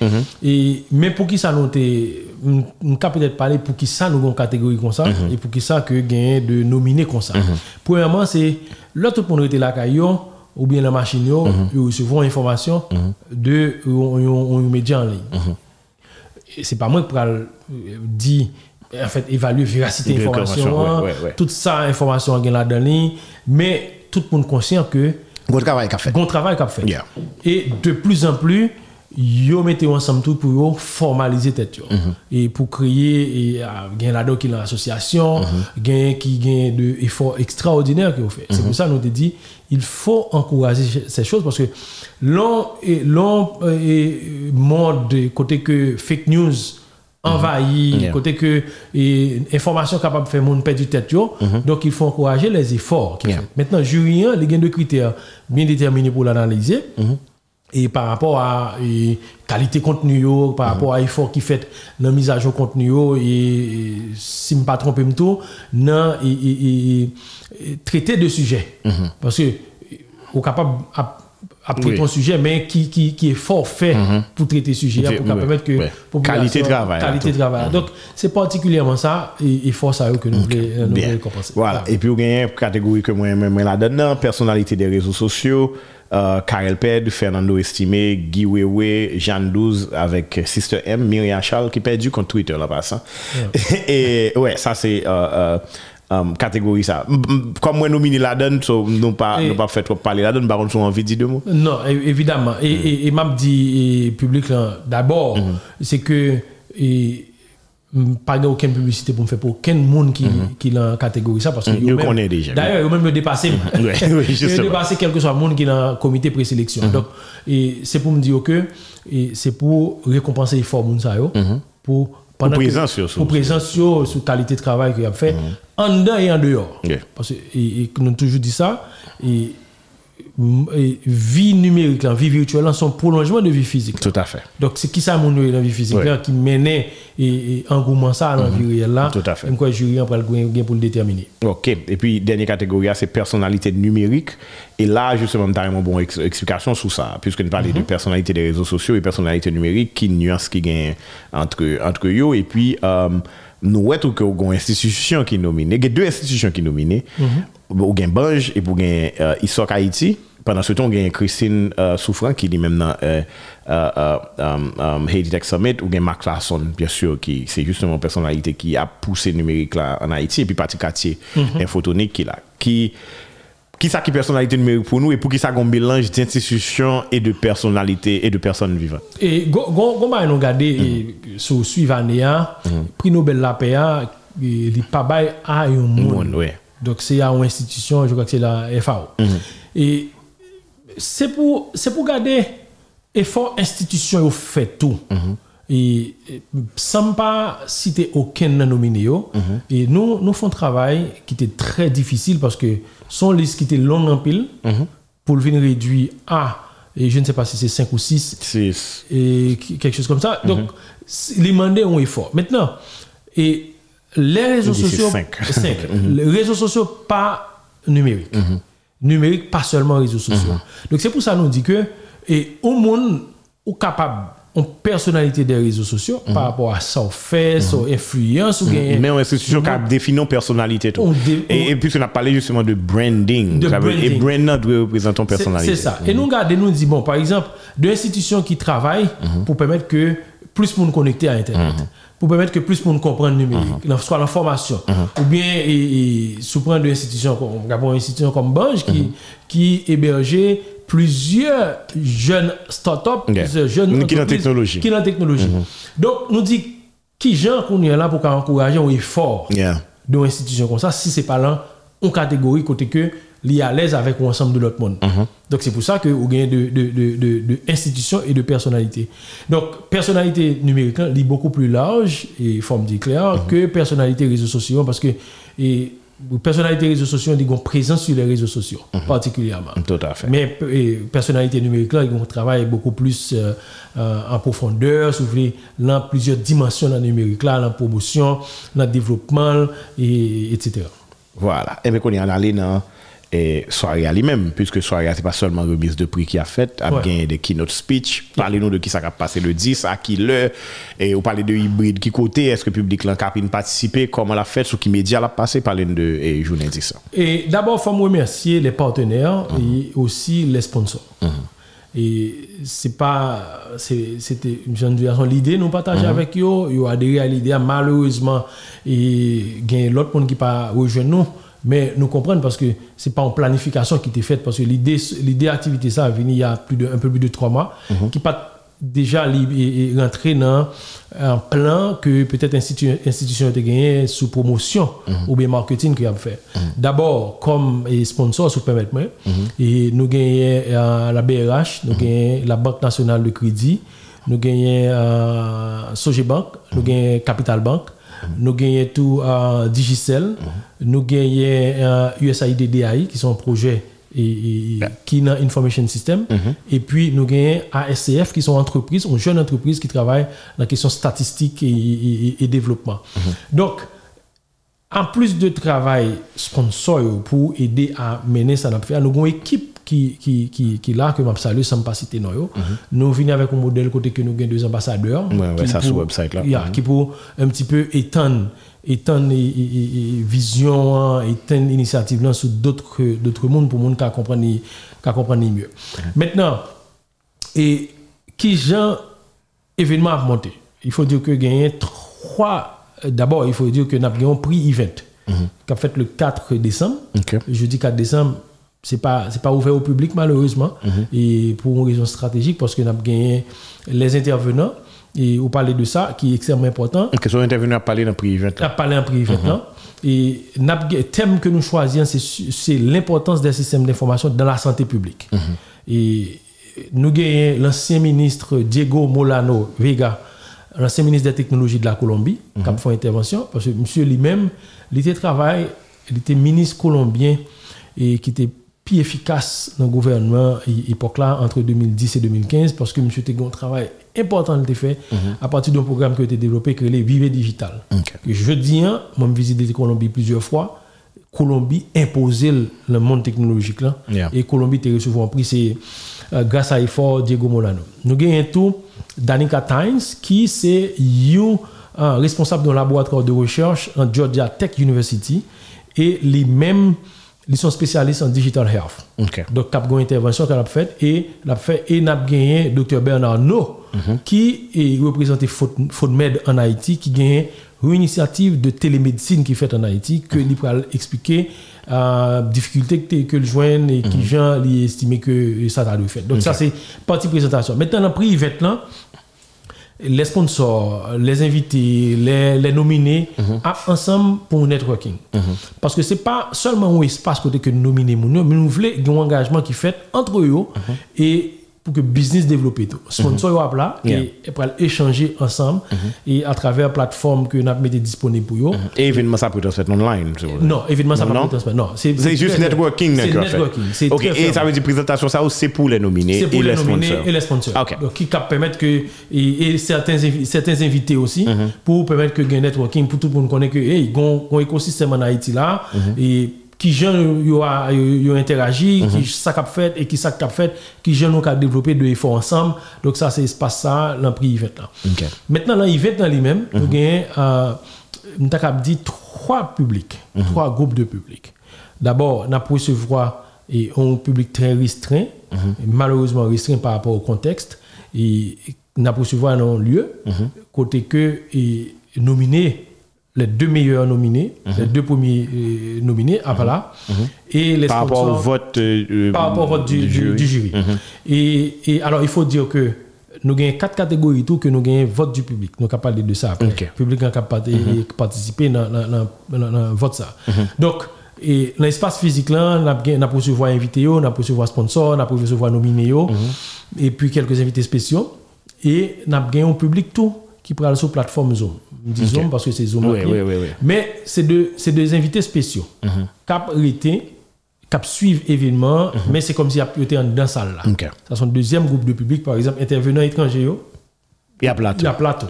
et, mais pour qui ça nous t'est- on peut peut-être parler pour qui ça nous avons une catégorie comme ça et pour qui ça que gagner de nominer comme ça. Premièrement, c'est tout le monde était là caillon ou bien la machine, yo, ils recevront information de un média en ligne. C'est pas moi qui pourrais euh, dire en fait évaluer véracité information hein, ouais, ouais, ouais. toute ça information gagne là dedans mais tout le monde conscient que gros travail qu'a fait bon travail qu'a fait Yeah. et de plus en plus yo mettez ensemble tout pour formaliser tête yo. et pour créer et ah, gain là-dedans qui l'association gain qui gain de efforts extraordinaires qu'ils ont fait. C'est pour ça nous te dit il faut encourager ces choses parce que l'on et l'on euh, et monde de côté que fake news envahi, Yeah. côté que et, information capable de faire monde perdre du tête donc il faut encourager les efforts Yeah. maintenant jury les gains de critères bien déterminés pour l'analyser et par rapport à et, qualité contenu par rapport mm -hmm. à effort qui fait dans mise à jour contenu et, e, si je ne pas tromper tout non et, et, et, e, traiter de sujets mm -hmm. parce que on capable à traiter un sujet mais qui, qui, qui est fort fait mm -hmm. pour traiter sujet okay, pour oui, permettre que oui. qualité de travail qualité de travail donc c'est particulièrement ça et, force à eux que nous okay. voulons récompenser voilà. voilà. et puis vous avez une catégorie que moi-même la donne non, personnalité des réseaux sociaux euh, Karel Ped, Fernando Estimé, Guy Wewe, Jeanne 12 avec Sister M, Myriam Charles qui perdu contre Twitter là passant. <laughs> Et ouais, ça c'est euh, euh, euh, catégorie ça. Comme moi nominé là-dedans, so, nous pas nous pas fait trop parler là-dedans, par contre, sont envie de dire deux mots. Non, évidemment. Et, et, et m'a dit et public d'abord, c'est que et, pas de aucune publicité pour me faire pour aucun monde qui qui dans la catégorie ça parce que Mhm. déjà. D'ailleurs, même me dépasser. <laughs> Justement. dépasser quel que soit le monde qui dans comité présélection. Donc et c'est pour me dire que c'est pour récompenser l'effort moun ça yo pour pendant présence sur- pour présence sur qualité de travail qu'il a fait en dedans et en dehors. Yeah. Parce que et, et nous avons toujours dit ça et vie numérique, la vie virtuelle, là, sont prolongement de vie physique. Tout à fait. Donc, c'est qui ça, mon dans la vie physique, là, qui menait et, engouement ça dans la vie réelle, là? Tout à fait. Quoi, jury, gain pour le déterminer. OK. Et puis, dernière catégorie, c'est personnalité numérique. Et là, justement, tu as une bonne ex- explication sur ça, puisque nous parlons de personnalité des réseaux sociaux et personnalité numérique, qui nuance qui gagne entre, entre eux. Et puis, euh, nous ouais tout que institution qui nominée. Il y a deux institutions qui sont nominées. ou gen Banj, et pour gen euh, Isok Haïti. Pendant ce temps, gen Christine euh, Souffran, qui est même dans euh euh, euh, euh, um, Haiti Tech Summit, ou gen Mark Larson, bien sûr, qui c'est justement une personnalité qui a poussé le numérique là en Haïti, et puis parti quartier mm -hmm. infotonique qui là. Qui, qui ça qui personnalité numérique pour nous et pour qui ça un mélange d'institutions et de personnalités et de personnes vivantes. Et comment nous regarder sur suivant mhm. prix Nobel la paix il pas bail à un monde. Donc c'est à une institution, je crois que c'est la FAO. Et c'est pour, pour garder effort institution au fait tout. Et, et sans pas citer aucun nominé. yo. Et nous, nous faisons un travail qui était très difficile parce que son liste qui était long en pile pour le venir réduire à, et je ne sais pas si c'est 5 ou 6, C'est et quelque chose comme ça. Donc, les mandats ont effort. Maintenant, et les réseaux sociaux, cinq. <laughs> cinq. <laughs> les réseaux sociaux pas numériques. Numérique, pas seulement réseaux sociaux. Donc, c'est pour ça que nous dit que, et au monde, ou capable, en personnalité des réseaux sociaux, par rapport à ça, fait, son influence, Mais une institution qui a défini une personnalité. Tout. On dé- et, et puis, on a parlé justement de branding. De veut- Et branding. doit représenter personnalité. C'est ça. Et nous, regardons, nous dit, bon, par exemple, deux institutions qui travaillent pour permettre que plus de monde connecté à Internet, pour permettre que plus de monde comprenne le numérique, dans- soit la formation, ou bien, et, et, sous prendre deux institutions, comme, on regarde une institution comme Bange qui, qui hébergeait plusieurs jeunes startups, Ok. plusieurs jeunes Qui dans technologie. Qui dans la technologie. Donc, nous dit, qui gens qu'on est là pour encourager un effort Yeah. d'une institution comme ça, si c'est pas là, en catégorie côté que li à l'aise avec l'ensemble de l'autre monde. Donc c'est pour ça que vous gagnez de, de, de, institutions et de personnalités. Donc personnalité numérique là, est beaucoup plus large et forme dit clair que personnalité réseaux sociaux parce que et, personnalité réseaux sociaux ils ont présence sur les réseaux sociaux particulièrement. Tout à fait. Mais et, personnalité numérique là, ils ont travaillé beaucoup plus euh, euh, en profondeur, si vous voulez, dans plusieurs dimensions dans le numérique là, dans la promotion, dans le développement, et, etc. Voilà. Et bien qu'on est allé dans et soirée à lui-même, puisque soirée c'est pas seulement remise de prix qui a fait, a Ouais. gagné des keynote speech. Parlez-nous de qui ça a passé le 10, à qui l'heure, et vous parlez de hybride, qui côté, est-ce que le public l'a participer, comment l'a fait, sur qui média l'a passé, parlez de et journée 10. Et d'abord, il faut remercier les partenaires et aussi les sponsors. Et c'est pas, c'était. L'idée, nous partageons avec eux, ils ont adhéré à l'idée, malheureusement, et il y a l'autre monde qui pas rejoint nous. Mais nous comprenons parce que c'est pas en planification qui était faite, parce que l'idée, l'idée activité ça a venu il y a plus de, un peu plus de trois mois, qui pas déjà et- rentré dans un plan que peut-être institution institution a gagné sous promotion ou bien marketing qu'il a fait. D'abord comme sponsor si vous permettez moi, et nous gagnons euh, la BRH, nous gagnons la Banque nationale de crédit, nous gagnons euh, Sogebank, nous gagnons Capital Bank, nous gagnons tout euh, Digicel, nous gagnons euh, USAID DAI qui sont un projet et, et- qui dans Information System. Et puis, nous gagnons ASCF qui sont entreprises, une jeune entreprise qui travaille dans la question statistique et, et- et développement. Donc, en plus de travail sponsor pour aider à mener ça, nous avons une équipe qui, qui, qui, qui là, que je salue sans pas citer non, yo. Nous venons avec un modèle côté que nous avons deux ambassadeurs. Ouais, ouais, qui ça pour- sur le website, là. Yeah, Qui pour un petit peu étendre, étendre et, et- et- vision, étendre initiative là sur d'autres d'autres mondes pour monde qui comprendre qui comprendre mieux. Maintenant, et qui genre événement à monter Il faut dire que gagner trois. D'abord, il faut dire que nous avons un prix event qui a fait le 4 décembre. Ok. Jeudi 4 décembre, c'est pas c'est pas ouvert au public malheureusement et pour une raison stratégique parce que nous avons gagné les intervenants et on parlait de ça qui est extrêmement important. Que sont intervenus à parler dans. On a parlé en privé maintenant. Et le thème que nous choisissons, c'est l'importance des systèmes d'information dans la santé publique. Et nous avons l'ancien ministre Diego Molano Vega, l'ancien ministre des technologies de la Colombie, qui a fait une intervention, parce que monsieur lui-même, il était travail, il était ministre colombien et qui était plus efficace dans le gouvernement époque là entre 2010 et 2015 parce que monsieur un travail important qui fait à partir d'un programme qui a été développé que les Vive Digital. Ok. Et Je dis, hein, moi j'ai visité la Colombie plusieurs fois. Colombie imposait le, monde technologique là. Yeah. Et Colombie était souvent pris c'est euh, grâce à l'effort Diego Molano. Nous avons tout Danica Times qui c'est you euh, responsable d'un laboratoire de recherche en Georgia Tech University et les mêmes ils sont spécialistes en digital health. OK. Donc, cap une intervention qu'elle a faite et l'a fait et n'a gagné Dr Bernard No qui est représenté FODMED en Haïti qui gagne une initiative de télémédecine qui fait en Haïti que lui pourra expliquer euh, difficulté que, que le joignent et qui gens lui estimé que ça a dû faire. Donc ça c'est partie présentation. Maintenant dans Yvette là les sponsors, les invités, les, les nominés, à- ensemble pour un networking. Parce que c'est pas seulement un espace côté que nominons, mais nous voulons un engagement qui fait entre eux et pour que le business développe tout. Sponsor mm là Yeah. et, et pour échanger ensemble et à travers la plateforme que nous avons mis disponible pour eux. Et événement, ça peut être fait online. Non, évidemment, ça pas être Non, c'est C'est juste networking C'est networking. OK, et ça veut dire présentation, ça aussi, c'est pour les nominés C'est pour et les les nominés sponsors. et les sponsors. Donc, qui permettent que, et, et certains, certains invités aussi, Mhm. pour permettre que gain networking, pour tout le monde connaître que, hey, il y a un écosystème en Haïti là, Mhm. et qui gens yo a yo, yo interagi, Mhm. qui ça fait et qui ça fait, qui ont qu'à développer de efforts ensemble. Donc ça c'est espace ça dans prix Yvette là. Maintenant dans Yvette dans lui-même, Mhm. nous gagnons euh, dit trois publics, Mhm. trois groupes de publics. D'abord, nous avons recevoir et un public très restreint, malheureusement restreint par rapport au contexte. Et nous avons recevoir un lieu, côté que et nominer les deux meilleurs nominés, Mhm. les deux premiers euh, nominés, à là, et les Par rapport au sponsors- vote. euh, par rapport au vote du, du- du jury. et, et alors, il faut dire que nous avons quatre catégories tout que nous avons vote du public. Nous avons parlé de ça après. Le public a capable de participer dans le vote ça. Donc, et dans l'espace physique là, nous avons recevoir invités, nous avons recevoir sponsors, nous avons recevoir nominés, et puis quelques invités spéciaux. Et nous avons un public tout qui prend sur plateforme Zoom. Je dis Zoom parce que c'est Zoom. Oui, oui, oui. Mais c'est de- c'est des invités spéciaux. Cap arrêté, cap suivre événement, mais c'est comme si ils étaient dans la salle là. OK. Ça sont deuxième groupe de public, par exemple, intervenants étrangers, Il y a plateau. il y a plateau.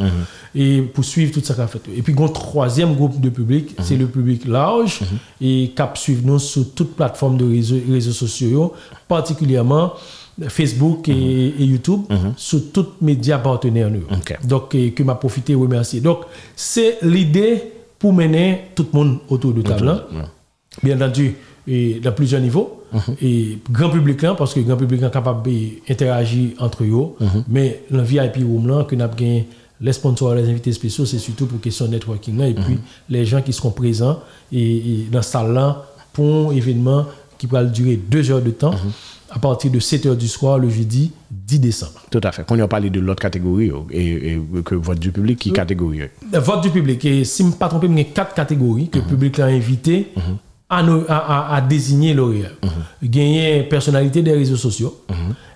Et pour suivre tout ça qu'a fait. Et puis, un troisième groupe de public, c'est le public large, et cap suivre nous sur toute plateforme de réseaux, réseaux sociaux, particulièrement Facebook et, et YouTube, sur tous médias partenaires. Donc, et que m'a profité remercier. Donc, c'est l'idée pour mener tout le monde autour de table. hein. Bien entendu, et dans plusieurs niveaux. Et grand public là, parce que grand public est capable d'interagir entre eux. Mais le VIP room là, que nous avons gagné les sponsors, les invités spéciaux, c'est surtout pour question networking là. Et puis, les gens qui seront présents et, et dans cette salle là pour un événement qui va durer deux heures de temps à partir de 7 heures du soir le jeudi 10 décembre. Tout à fait. Quand on a parlé de l'autre catégorie, oh, et, et que vote du public, qui catégorie? Le vote du public. Et si je ne me pas trompé, il y a quatre catégories que le public a invité à, nous- à, à- à désigner lauréat. Gagner personnalité des réseaux sociaux,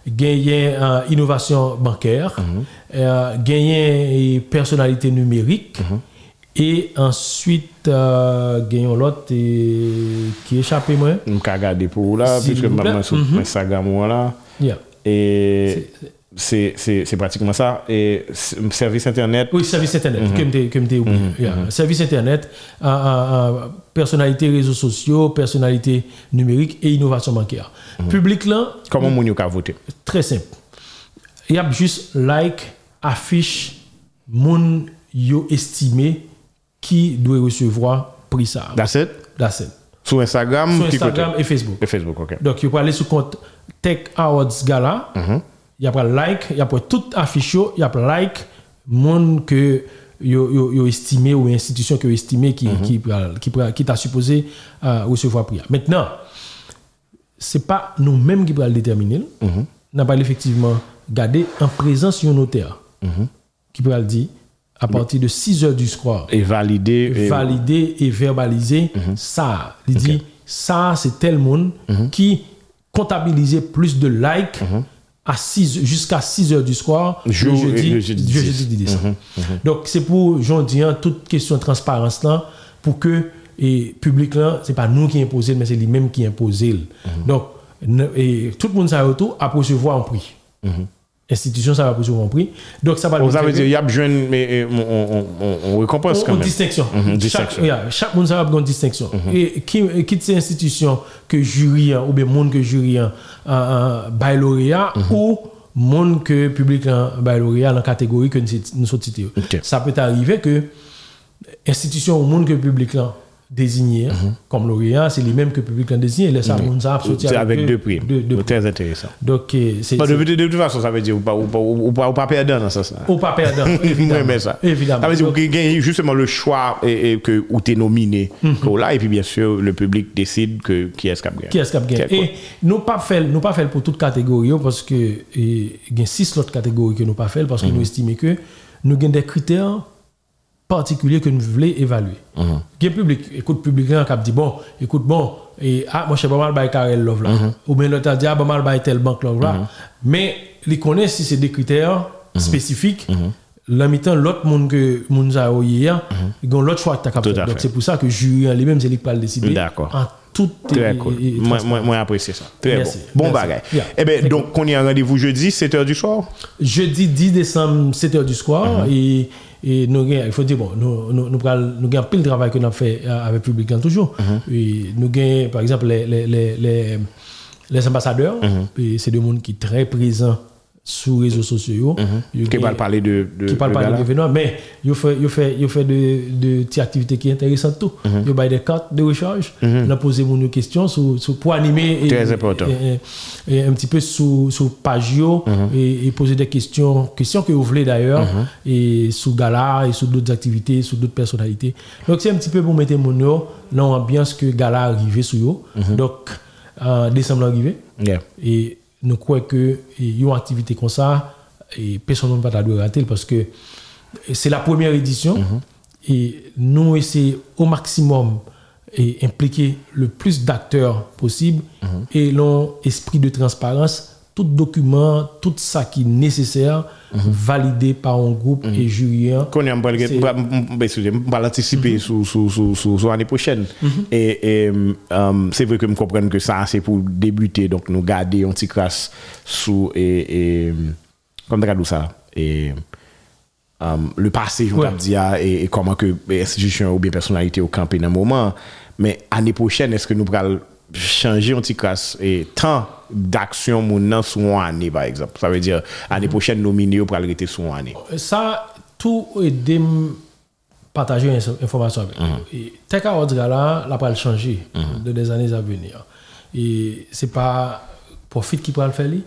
gagner euh, innovation bancaire, euh, gagner personnalité numérique, Et ensuite, euh, gagnons l'autre qui échappé moi. Je vais garder pour vous là, puisque je suis sur Instagram là. Yeah. Et c'est pratiquement ça. Et service Internet. Oui, service Internet. Mm -hmm. que me mm -hmm. yeah. Mhm. Service Internet, à, à, à, personnalité réseaux sociaux, personnalité numérique et innovation bancaire. Mm -hmm. Public là. Comment mon a voté Très simple. Il y a juste like, affiche, moun yo estimé qui doit recevoir prix ça. That's it? That's it. Sur Instagram, Sur qui Instagram et Facebook. Et Facebook, ok. Donc, il peut aller sur le compte Tech Awards Gala. Il y a pas like, il y a pas tout affiche, il y a pas like, monde que yo, yo, yo estimé ou institution que yo estimé qui, qui, qui, qui t'a supposé euh, recevoir prix. Maintenant, c'est pas nous-mêmes qui pourrons le déterminer. Nous pas effectivement garder en présence un notaire qui pourra le dire à partir de 6 heures du soir Et valider. et- valider et verbaliser ça. Il dit, ça, c'est tel monde qui comptabilisait plus de likes 6 jusqu'à 6 heures du soir, le jeudi, le jeudi le 10. jeudi 10 décembre. Donc, c'est pour, j'en dis, hein, toute question de transparence là, pour que et public là, c'est pas nous qui imposons, mais c'est lui-même qui imposent. Donc, et tout le monde ça autour à recevoir un prix. Institution, ça va recevoir un prix. Donc, ça va Vous le avez faire dit, il y a besoin, mais euh, on, on, on, on récompense quand une même. distinction. Mhm, Chaque, distinction. yeah, chaque monde ça va avoir une distinction. Et qui, qui ces institutions que jury hein, ou bien monde que jury hein, euh, euh, bail lauréat ou monde que public hein, bail lauréat dans la catégorie que nous sommes cités. Ça peut arriver que institution ou monde que public là désignés comme lauréat, c'est les mêmes que le public l'a désigné. Les ça, a sorti C'est avec deux prix. Deux, deux. Très intéressant. Donc, euh, c'est. De, de, de toute façon, ça veut dire ou pas, pas, perdant dans ça. Ou pas perdant, <laughs> Moi, évidemment. ça. Évidemment. Ça veut dire que justement le choix et, et que, où tu es nominé. que là, et puis bien sûr, le public décide que, qui est-ce qui a gagné. qui est-ce qui a gagné. Et nous pas fait, nous pas fait pour toute catégorie parce que il y a six autres catégories que nous pas fait parce que nous estimons que nous avons des critères particuliers que nous voulons évaluer. Il y a public, écoute public là qui a dit bon, écoute bon et ah moi je sais pas mal by Karel Love là ou bien l'autre dit ah pas mal by tel banque Love là. Mais ils connaissent si c'est des critères spécifiques. La mi-temps, l'autre monde que moun a hier, ils ont l'autre choix que tu as Tout capté. Donc c'est pour ça que le jury lui-même, c'est lui qui va le décider. D'accord. En toute Très cool. Moi, moi, moi, apprécié ça. Très Merci. bon. Bon Merci. bagage. Yeah. Eh bien, donc, on y a un rendez-vous jeudi, 7h du soir? Jeudi 10 décembre, 7h du soir. Et, et nous, gagnons- il faut dire, bon, nous, nous, nous, avons pile de travail que nous avons fait euh, avec le public toujours. Et nous gagnons, par exemple, les, les, les, les, les ambassadeurs. Et c'est des gens qui sont très présents sur les réseaux sociaux. Ils Uh-huh. Qui gagnent- parler de, de, qui parle pas de l'événement, mais il fait, il fait, il fait de, de activités qui sont intéressantes tout. Il y a des cartes de recharge, il a posé mon question sur, sur- pour animer et, Très important. et- un petit peu sur, sur yo, Uh-huh. et, poser des questions, questions que vous voulez d'ailleurs, et sur Gala et sur d'autres activités, sur d'autres personnalités. Donc c'est un petit peu pour mettre mon nom dans l'ambiance que Gala arrivé sur yo. Uh-huh. Donc, en décembre arrivé. Yeah. Et nous croyons que il y a une activité comme ça, et personne ne va doit rater parce que c'est la première édition et nous essayons au maximum et impliquer le plus d'acteurs possible et l'on esprit de transparence tout document, tout ça qui est nécessaire, validé par un groupe et jury. Qu'on y a, m'bral- C'est- m'bral- m'bral- excusez, m'bral anticiper sur l'année prochaine. Et, et euh, c'est vrai que me comprendre que ça c'est pour débuter donc nous garder un petit crasse sous et, et comme ça et euh, le passé je Ouais. dire et, et comment que institution ou bien personnalité au campé dans un moment mais année prochaine est-ce que nous pourrons changer un petit crasse et tant d'action mon sous une année par exemple ça veut dire année prochaine nominé pour arrêter sous une année ça, tout aide m partager une information avec Mhm. nous. Et Teka Odgala, la va changer de des années à venir. Et c'est pas Profit qui peut le faire. lui.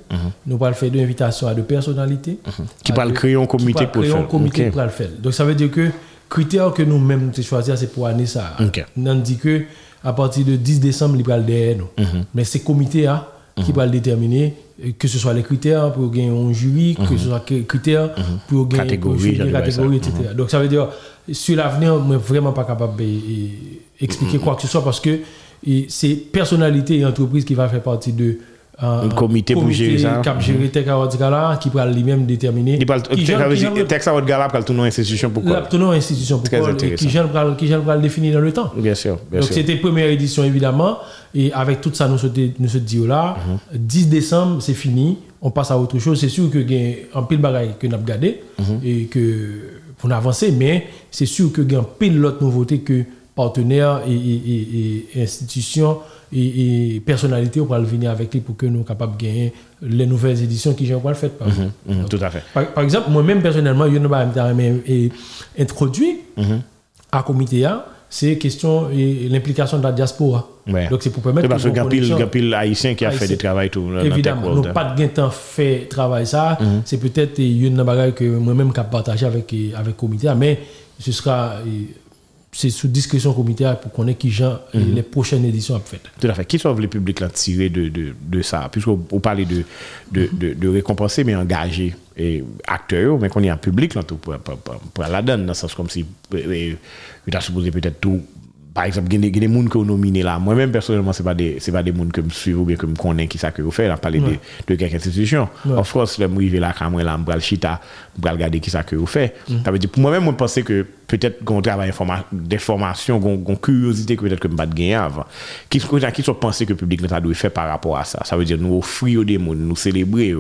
Nous pourrons le faire d'invitation à des personnalités. Mhm. Qui pourra de- créer un comité pourra pour créer un faire. comité pour le faire. Donc ça veut dire que critère que nous-mêmes nous choisir c'est pour année ça. Ok. On dit que à partir de 10 décembre, il va le derrière nous. Mhm. Mais c'est comité hein, qui va le déterminer, euh, que ce soit les critères pour gagner un jury, que ce soit les critères pour gagner Mhm. Catégorie, dire catégorie, etc. Donc ça veut dire, sur l'avenir, je ne suis vraiment pas capable d'expliquer Mhm. quoi que ce soit parce que c'est personnalité et entreprise qui va faire partie de euh, Un comité pour gérer ça. Cap gérer Teka Odgala, qui va lui-même déterminer. Il parle, à votre gala, pour tout nom institution, pourquoi? l'aptenant institution Très pourquoi et intéressant. qui va qui va le définir dans le temps. Bien sûr, bien Donc c'était première édition évidemment et avec tout ça nous se nous se dit là Mhm. 10 décembre c'est fini on passe à autre chose c'est sûr que gain un pile bagaille que n'a gardé Mhm. et que pour avancer mais c'est sûr que gain pile l'autre nouveauté que partenaires et, et, et- et institutions et, et personnalités pour le venir avec lui pour que nous soyons capables de gagner les nouvelles éditions qui j'ai le fait par. Mhm, tout à fait. Par, par exemple, moi-même personnellement, je n'ai pas introduit Mhm. à comité A, c'est question et l'implication de la diaspora. Ouais. Donc c'est pour permettre C'est parce que y a a haïtien qui a fait des travail tout Évidemment, nous hein. pas de temps fait travail ça. Mhm. C'est peut-être une que moi-même qui partager avec avec comité, A, mais ce sera c'est sous discussion comité pour connaître qui gens Mhm. les prochaines éditions à faire. Tout à fait. Qui sont les publics là tirés de, de, de ça Puisqu'on on parlait de, de, de, de récompenser, mais engager et acteurs, mais qu'on y a un public là tout pour, pour, pour, pour la donne, dans le sens comme si euh, tu as supposé peut-être tout. par exemple, il y a des gens que vous nominez là. Moi-même, personnellement, ce n'est pas des gens que je suis ou bien que je connais qui ça que vous faites. On parle de, de quelques institutions. En France, je suis là, quand je suis là, chita, je regarder qui ça que vous faites. Ça veut dire, pour moi-même, je pensais que peut-être qu'on travaille des formations, qu'on curiosité que peut-être que je ne gagner avant. Qui sont pensés que le public doit faire par rapport à ça? Ça veut dire, nous offrir des gens, nous célébrer,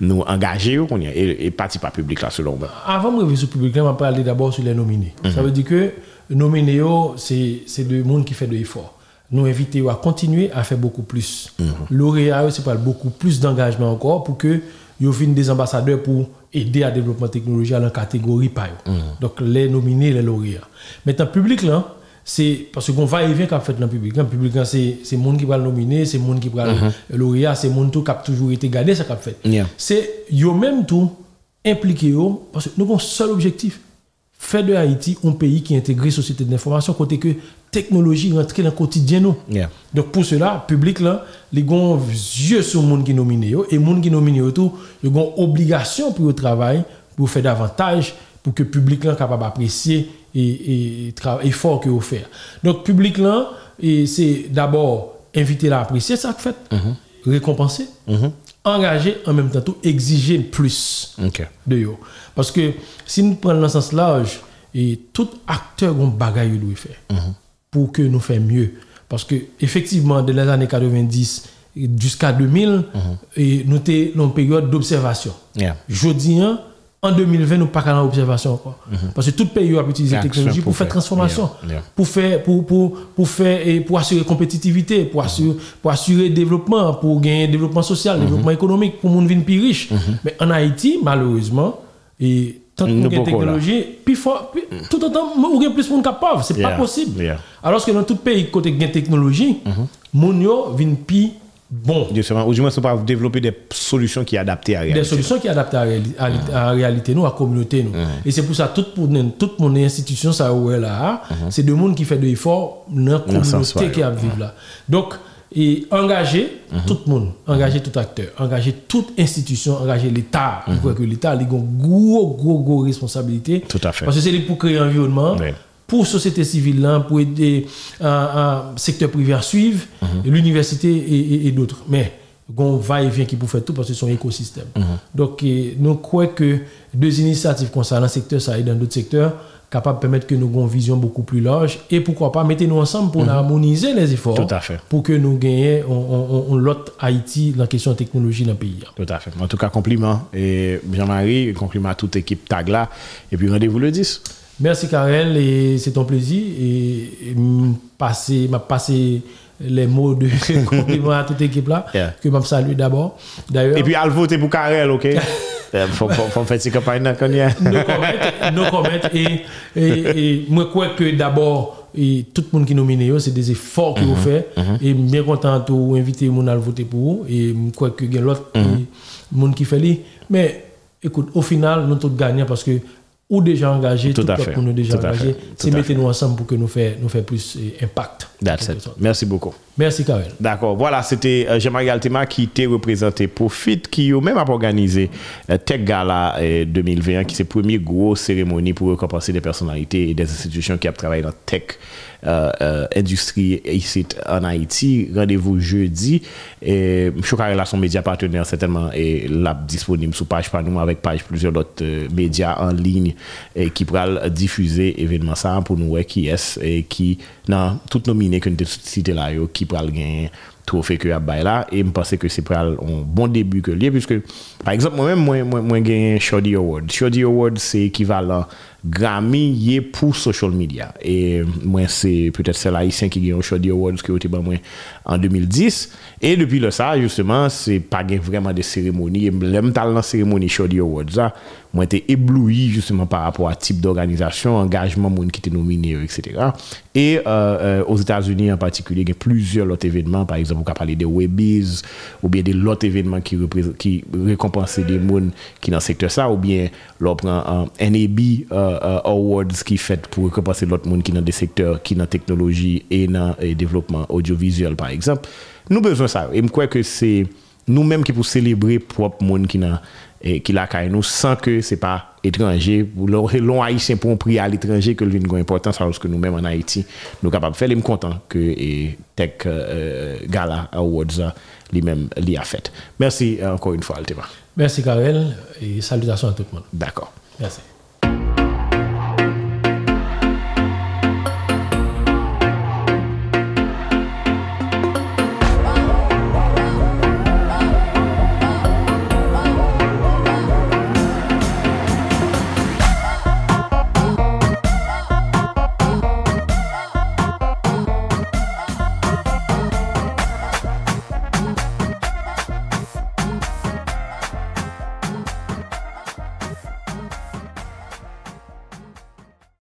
nous engager, et, et partir par public là, selon moi. Avant de revenir sur le public, on va parler d'abord sur les nominés. Mm-hmm. Ça veut dire que nominés, yo, c'est le monde qui fait de l'effort. Nous invitons à continuer à faire beaucoup plus. Yo, c'est pas beaucoup plus d'engagement encore pour que ils viennent des ambassadeurs pour aider à développement technologique à la catégorie par eux. Donc les nominés, les lauréats. Maintenant, public là, c'est parce qu'on va et vient qu'a fait dans le public. Dans le public, hein, c'est c'est monde qui va le nominer, c'est monde qui va le lauréat, c'est monde tout qui a toujours été gardé ça qu'a fait. Yeah. C'est yo même tout impliqué yo parce que nous avons un seul objectif faire de Haïti un pays qui intègre société de l'information côté que technologie rentre dans le quotidien nous. Yeah. Donc pour cela, public là, les ont yeux sur monde qui nominé yo, et monde qui nominé yo tout, ils ont obligation pour le travail pour faire davantage pour que public là capable d'apprécier et et tra- effort que vous faire. Donc public là c'est d'abord inviter à apprécier ça que fait, récompenser, engager en même temps tout exiger plus de yo. Parce que si nous prenons dans ce sens large, et tout acteur bagage qu'il doit faire pour que nous fassions mieux. Parce que effectivement, de les années 90 jusqu'à 2000, et nous dans une période d'observation. Yeah. Je dis, hein, en 2020, nous pas dans l'observation encore. Parce que tout pays a utilisé la technologie pour pour faire transformation, Yeah, yeah. pour faire, pour, pour, pour faire, et pour assurer compétitivité, pour assurer, pour assurer développement, pour gagner développement social, développement économique, pour monde venir plus riche. Mais en Haïti, malheureusement, et tant que Nous là. technologie, fort, tout autant, ou bien plus monde capable, c'est Yeah, pas possible. Alors que dans tout pays côté gain technologie, moun yo vinn plus bon. Justement, ou du moins, c'est pas développer des solutions qui sont adaptées à la des réalité. solutions qui à, la réali- à, la réalité nous à la communauté nous. Et c'est pour ça toute toute mon institution ça ouais là c'est de monde qui fait de l'effort dans la communauté qui a vivre là. Donc et engager tout le monde engager tout acteur engager toute institution engager l'État. Je crois que l'État a une gros gros gros responsabilité. Tout à fait. parce que c'est pour créer un environnement Ouais. Pour société civile là, pour aider un secteur privé à suivre, et l'université et, et- et d'autres. Mais on va et vient qui pour faire tout parce que c'est un écosystème. Donc eh, nous croyons que deux initiatives concernant le secteur ça et dans d'autres secteurs capables de permettre que nous ayons une vision beaucoup plus large et pourquoi pas mettez-nous ensemble pour harmoniser les efforts Tout à fait. pour que nous gagnions on, on, on l'autre Haïti dans la question de technologie dans le pays. Tout à fait. En tout cas, compliment. Et Jean-Marie, compliment à toute équipe TAG là. Et puis rendez-vous le 10. Merci Karel et c'est ton plaisir. Et, et passer m'a passé les mots de <laughs> compliment à toute équipe là Yeah. que m'a salué d'abord. D'ailleurs Et puis, à le voter pour Karel, OK? <laughs> Faut, faire cette campagne là, quand il y a- nos commentaires et, et, et moi crois que d'abord et tout le monde qui est nominé c'est des efforts qu'ils ont fait et bien content de inviter mon à le voter pour vous. Et je crois que il y a l'autre qui- monde qui fait mais écoute au final nous tous gagnants parce que ou déjà engagé Tout tout, à fait. monde nous déjà Tout à engagé fait. c'est mettez-nous ensemble pour que nous fait plus eh, impact That's it. Merci beaucoup. merci Karel D'accord. Voilà, c'était euh, Jean-Marie Altema qui était représenté pour FIT, qui a même organisé euh, Tech Gala euh, 2021, qui c'est la première grosse cérémonie pour récompenser des personnalités et des institutions qui ont travaillé dans tech euh, euh, Euh, euh, industrie ici en Haïti. Rendez-vous jeudi. Et Choka Relation Média Partenaire, certainement, est là disponible sur page par nous, avec page plusieurs autres euh, médias en ligne et qui pourra diffuser événement ça pour nous, qui est et qui, dans toutes nos mines que nous cité là, qui pourra le gagner trophée que y là et je pense que c'est un bon début que lié puisque par exemple moi-même moi moi, moi, moi, moi gagné Shoddy Award. Shoddy Award c'est équivalent Grammy yé pour social media. Et moi c'est peut-être c'est haïtien qui gagne Shoddy Awards qui était moi en 2010 et depuis le ça justement c'est pas vraiment de cérémonie. Et l'aime dans la cérémonie Shoddy Awards ça moi été ébloui justement par rapport à type d'organisation engagement monde qui était nominé etc et euh, euh, aux États-Unis en particulier il y a plusieurs autres événements. Par exemple on peut parler des Webiz ou bien des autres événements qui qui récompensent des monde qui dans le secteur ça ou bien l'on prend un NAB euh, euh, Awards qui fait pour récompenser l'autre monde qui dans des secteurs qui dans technologie et dans et développement audiovisuel par exemple. Nous besoin ça. Et je crois que c'est nous-mêmes qui pour célébrer propre monde qui dans et qui la caille nous sans que c'est pas étranger. Pour long haïtien pour un prix à l'étranger que le vin une importance alors que nous-mêmes en Haïti nous capables de faire. Les content que et Tech euh, Gala Awards lui-même l'y a fait. Merci euh, encore une fois Altema merci Karel et salutations à tout le monde. D'accord. Merci